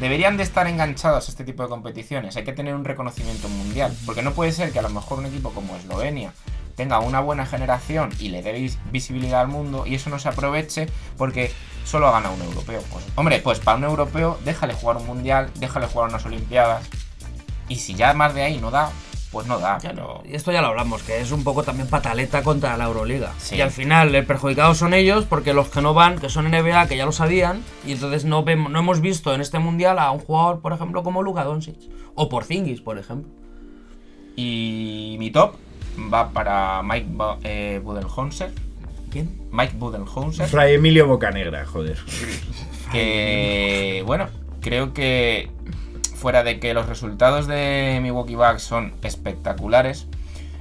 deberían de estar enganchados a este tipo de competiciones. Hay que tener un reconocimiento mundial. Porque no puede ser que a lo mejor un equipo como Eslovenia tenga una buena generación y le dé vis- visibilidad al mundo y eso no se aproveche porque solo ha ganado un europeo. Pues, hombre, pues para un europeo déjale jugar un mundial, déjale jugar unas olimpiadas y si ya más de ahí no da, pues no da. Pero Y esto ya lo hablamos, que es un poco también pataleta contra la Euroliga. Sí. Y al final, el perjudicado son ellos, porque los que no van, que son NBA, que ya lo sabían, y entonces no, vemos, no hemos visto en este mundial a un jugador, por ejemplo, como Luka Doncic. O Porzingis, por ejemplo. Y mi top va para Mike Bo- eh, Budenholzer. ¿Quién? Mike Budenholzer. Fray Emilio Bocanegra, joder. Que, bueno, creo que fuera de que los resultados de Milwaukee Bucks son espectaculares,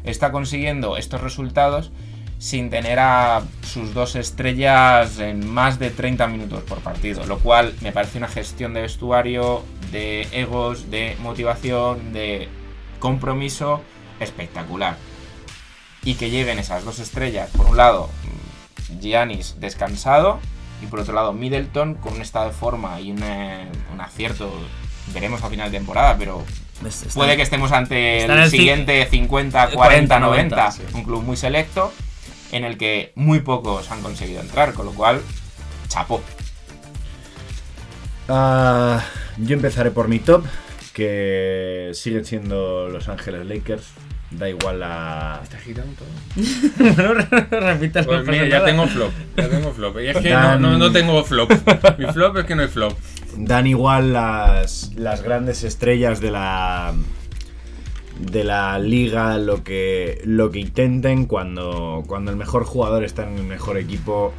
está consiguiendo estos resultados sin tener a sus dos estrellas en más de 30 minutos por partido, lo cual me parece una gestión de vestuario, de egos, de motivación, de compromiso espectacular. Y que lleguen esas dos estrellas, por un lado, Giannis descansado y por otro lado Middleton con un estado de forma y un, eh, un acierto, veremos a final de temporada, pero Está- puede que estemos ante el siguiente 50, 40, 40, 90, 90, sí. un club muy selecto en el que muy pocos han conseguido entrar, con lo cual, chapó. Ah, yo empezaré por mi top, que siguen siendo Los Ángeles Lakers. Da igual la. Está agitando todo. (laughs) bueno, repítelo. Pues mira, ya tengo flop. Ya tengo flop. Y es que no, no, no tengo flop. Mi flop es que no hay flop. Dan igual las, las grandes estrellas de la. de la liga, lo que. lo que intenten cuando. cuando el mejor jugador está en el mejor equipo.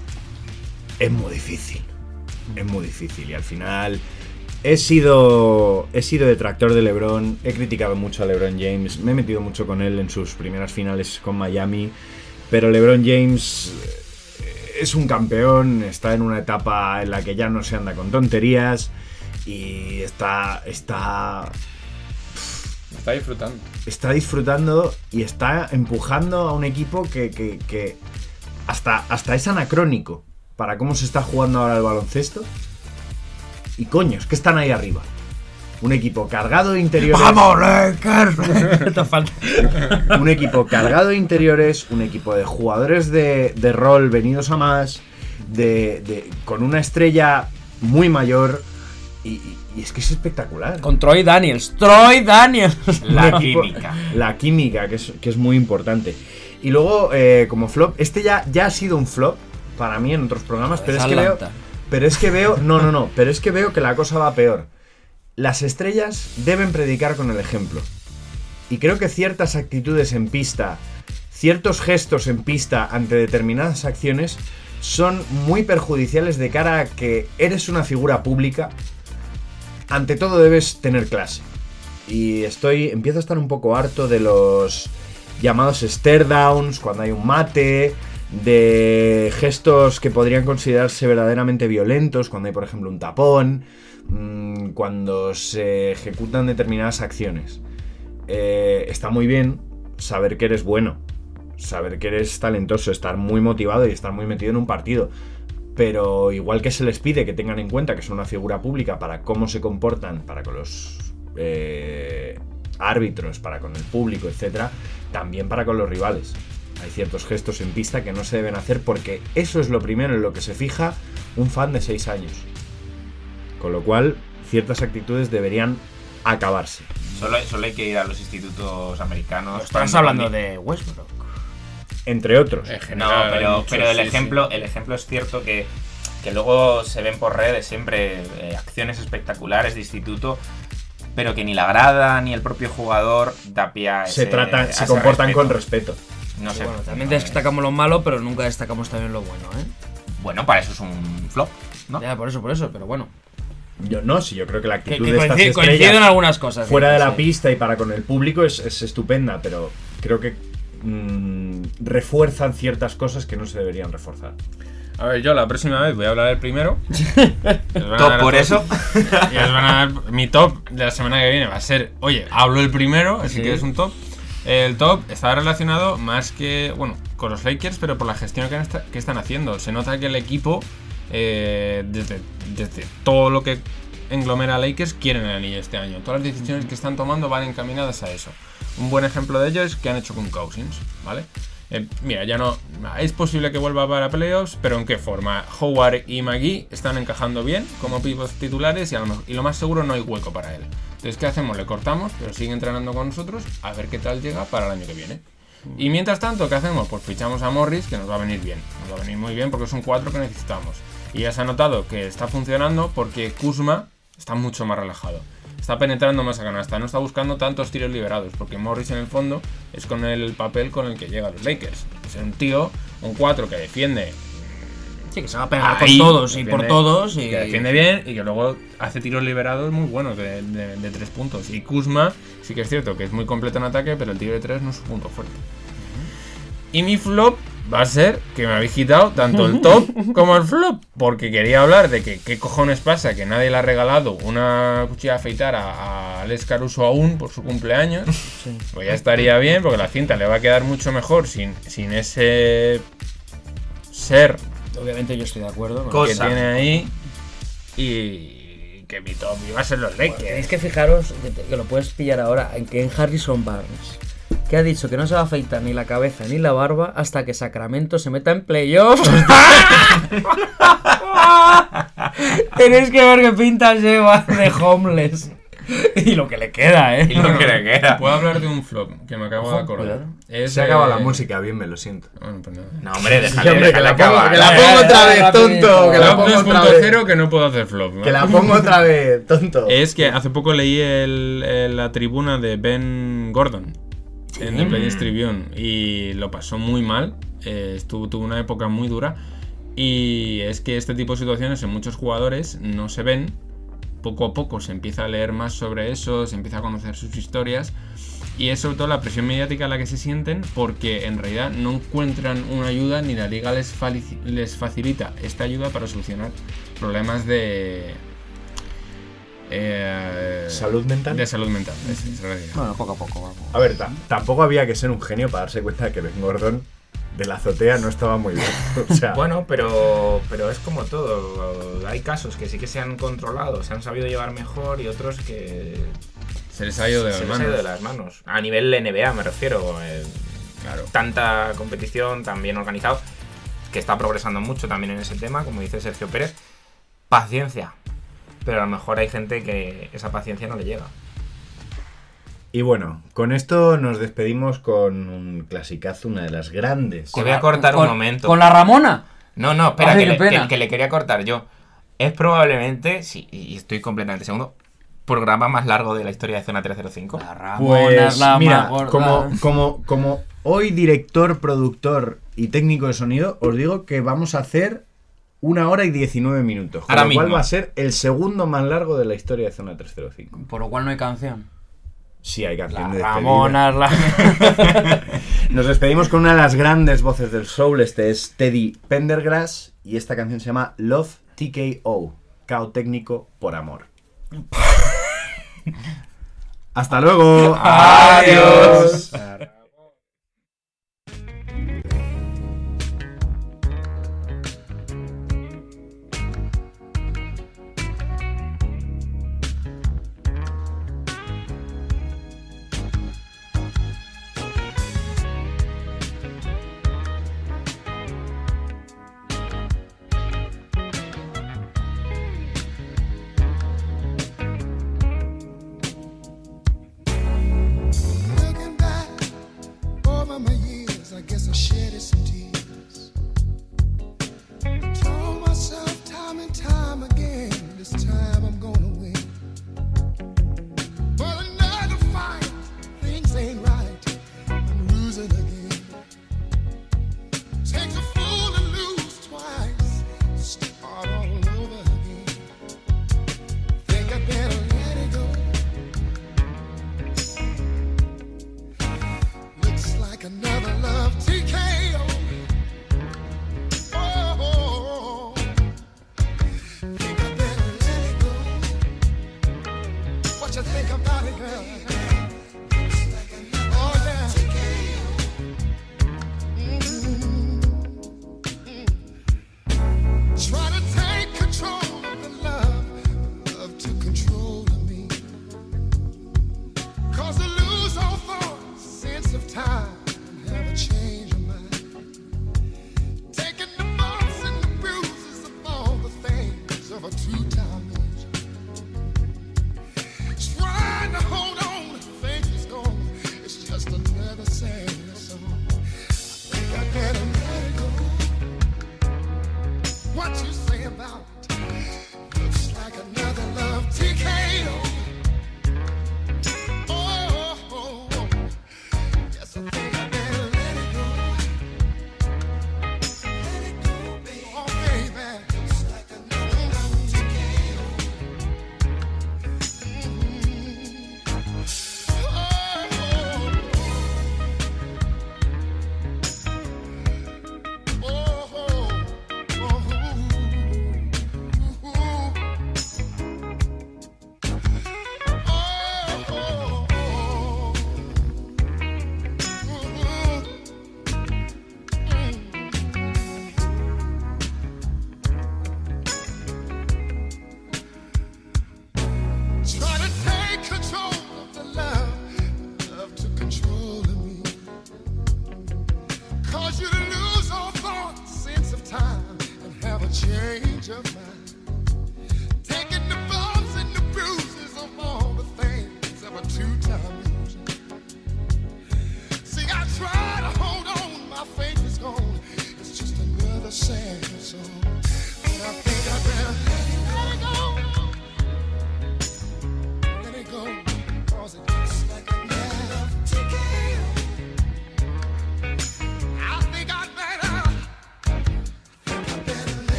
Es muy difícil. Es muy difícil. Y al final. He sido, he sido detractor de LeBron, he criticado mucho a LeBron James, me he metido mucho con él en sus primeras finales con Miami, pero LeBron James eh, es un campeón, está en una etapa en la que ya no se anda con tonterías y está, está, Está disfrutando. está disfrutando y está empujando a un equipo que, que- que hasta, hasta es anacrónico para cómo se está jugando ahora el baloncesto. Y coño, es que están ahí arriba. Un equipo cargado de interiores. ¡Vamos, Lakers! (laughs) (laughs) Te falta. un equipo cargado de interiores, un equipo de jugadores de, de rol venidos a más, de, de- con una estrella muy mayor y, y- y es que es espectacular. Con Troy Daniels. Troy Daniels. (laughs) La química. La química, que es, que es muy importante. Y luego, eh, como flop, este ya, ya ha sido un flop para mí en otros programas, pero es que veo. Pero es que veo. No, no, no. Pero es que veo que la cosa va peor. Las estrellas deben predicar con el ejemplo. Y creo que ciertas actitudes en pista, ciertos gestos en pista ante determinadas acciones, son muy perjudiciales de cara a que eres una figura pública. Ante todo debes tener clase. Y estoy. Empiezo a estar un poco harto de los llamados stare downs, cuando hay un mate, de gestos que podrían considerarse verdaderamente violentos, cuando hay, por ejemplo, un tapón, mm, cuando se ejecutan determinadas acciones. Eh, está muy bien saber que eres bueno, saber que eres talentoso, estar muy motivado y estar muy metido en un partido. Pero igual que se les pide que tengan en cuenta que son una figura pública para cómo se comportan para con los eh, árbitros, para con el público, etc., también para con los rivales. Hay ciertos gestos en pista que no se deben hacer porque eso es lo primero en lo que se fija un fan de 6 años. Con lo cual, ciertas actitudes deberían acabarse. Solo, solo hay que ir a los institutos americanos. Estás hablando de Westbrook. Entre otros. No, pero, muchos, pero el sí, ejemplo, el ejemplo es cierto que, que luego se ven por redes siempre eh, acciones espectaculares de instituto, pero que ni la grada ni el propio jugador da pie a se ese- tratan, a se comportan respeto. con respeto. No sé. Bueno, también no, destacamos lo malo, pero nunca destacamos también lo bueno, ¿eh? Bueno, para eso es un flop, ¿no? Ya, por eso, por eso, pero bueno. Yo no, sí, yo creo que la Que, actitud que de estas coincide, coincide estrellas en algunas cosas. fuera sí, de la sí. pista y para con el público es, es estupenda, pero creo que mm, refuerzan ciertas cosas que no se deberían reforzar. A ver, yo la próxima vez voy a hablar del primero. (laughs) Top por eso. Y os van a dar mi top de la semana que viene. Va a ser, oye, hablo el primero, así Sí. que es un top. El top está relacionado más que, bueno, con los Lakers, pero por la gestión que, están haciendo. Se nota que el equipo, eh, desde, desde todo lo que englomera Lakers, quieren el anillo este año. Todas las decisiones que están tomando van encaminadas a eso. Un buen ejemplo de ello es que han hecho con Cousins, ¿vale? Eh, mira, ya no. Es posible que vuelva para playoffs, pero ¿en qué forma? Howard y McGee están encajando bien como pivots titulares y, y lo más seguro no hay hueco para él. Entonces, ¿qué hacemos? Le cortamos, pero sigue entrenando con nosotros a ver qué tal llega para el año que viene. Y mientras tanto, ¿qué hacemos? Pues fichamos a Morris, que nos va a venir bien. Nos va a venir muy bien porque es un 4 que necesitamos. Y ya se ha notado que está funcionando porque Kuzma está mucho más relajado. Está penetrando más a canasta, no está buscando tantos tiros liberados, porque Morris en el fondo es con el papel con el que llega a los Lakers. Es un tío, un 4 que defiende Sí, que se va a pegar ahí, con todos y por todos. Y... que defiende bien y que luego hace tiros liberados muy buenos de, de- de tres puntos. Y Kuzma sí que es cierto que es muy completo en ataque, pero el tiro de tres no es su punto fuerte. Y mi flop va a ser que me habéis quitado tanto el top (laughs) como el flop, porque quería hablar de que qué cojones pasa que nadie le ha regalado una cuchilla de afeitar a, a Alex Caruso aún por su cumpleaños. Pues ya estaría bien, porque la cinta le va a quedar mucho mejor sin, sin ese ser Obviamente yo estoy de acuerdo. ¿no? Co- que Cosa. tiene ahí y que mi top iba a ser los Tenéis Lakers. que fijaros, que, te- que lo puedes pillar ahora, en que en Harrison Barnes, que ha dicho que no se va a afeitar ni la cabeza ni la barba hasta que Sacramento se meta en playoffs. (laughs) (laughs) Tenéis que ver qué pinta lleva de homeless. (laughs) Y lo que le queda, ¿eh? Y lo que le queda. Puedo hablar de un flop que me acabo de acordar. Es, Se acaba eh, la música, bien, me lo siento. Bueno, pues nada. No, hombre, Sí, déjale, que la pongo, acabar. que la Eh, pongo otra eh, vez, tonto. Que la pongo otra vez. 2.0 que no puedo hacer flop. ¿no? Que la pongo otra vez, tonto. (laughs) Es que hace poco leí el- el- la tribuna de Ben Gordon en el Players Tribune y lo pasó muy mal. eh, estuvo, tuvo una época muy dura. Y es que este tipo de situaciones en muchos jugadores no se ven. Poco a poco se empieza a leer más sobre eso, se empieza a conocer sus historias. Y es sobre todo la presión mediática a la que se sienten porque en realidad no encuentran una ayuda ni la liga les, facilita esta ayuda para solucionar problemas de... eh, ¿Salud mental? De salud mental, es realidad. Bueno, poco a poco, vamos. A ver, ta- tampoco había que ser un genio para darse cuenta de que Ben Gordon de la azotea no estaba muy bien. (laughs) Bueno, pero, pero es como todo. Hay casos que sí que se han controlado, se han sabido llevar mejor y otros que... Se les ha ido de, las, manos. Ha ido de. A nivel NBA me refiero. Eh, claro. Tanta competición, tan bien organizado, que está progresando mucho también en ese tema, como dice Sergio Pérez. Paciencia. Pero a lo mejor hay gente que esa paciencia no le llega. Y bueno, con esto nos despedimos con un clasicazo, una de las grandes. Te voy a ah, cortar un momento. ¿Con la Ramona? No, no, espera, que, le, que, que, le, quería cortar yo. Es probablemente, sí, y estoy completamente seguro, programa más largo de la historia de Zona 305. La Ramona pues, la mira, como, como, como hoy director, productor y técnico de sonido, os digo que vamos a hacer una hora y 19 minutos. Con Ahora lo cual mismo. va a ser el segundo más largo de la historia de Zona 305. Por lo cual no hay canción. Sí, hay canción la de la... (laughs) Nos despedimos con una de las grandes voces del soul. Este es Teddy Pendergrass y esta canción se llama Love TKO, cao técnico por amor. (laughs) Hasta luego. Adiós.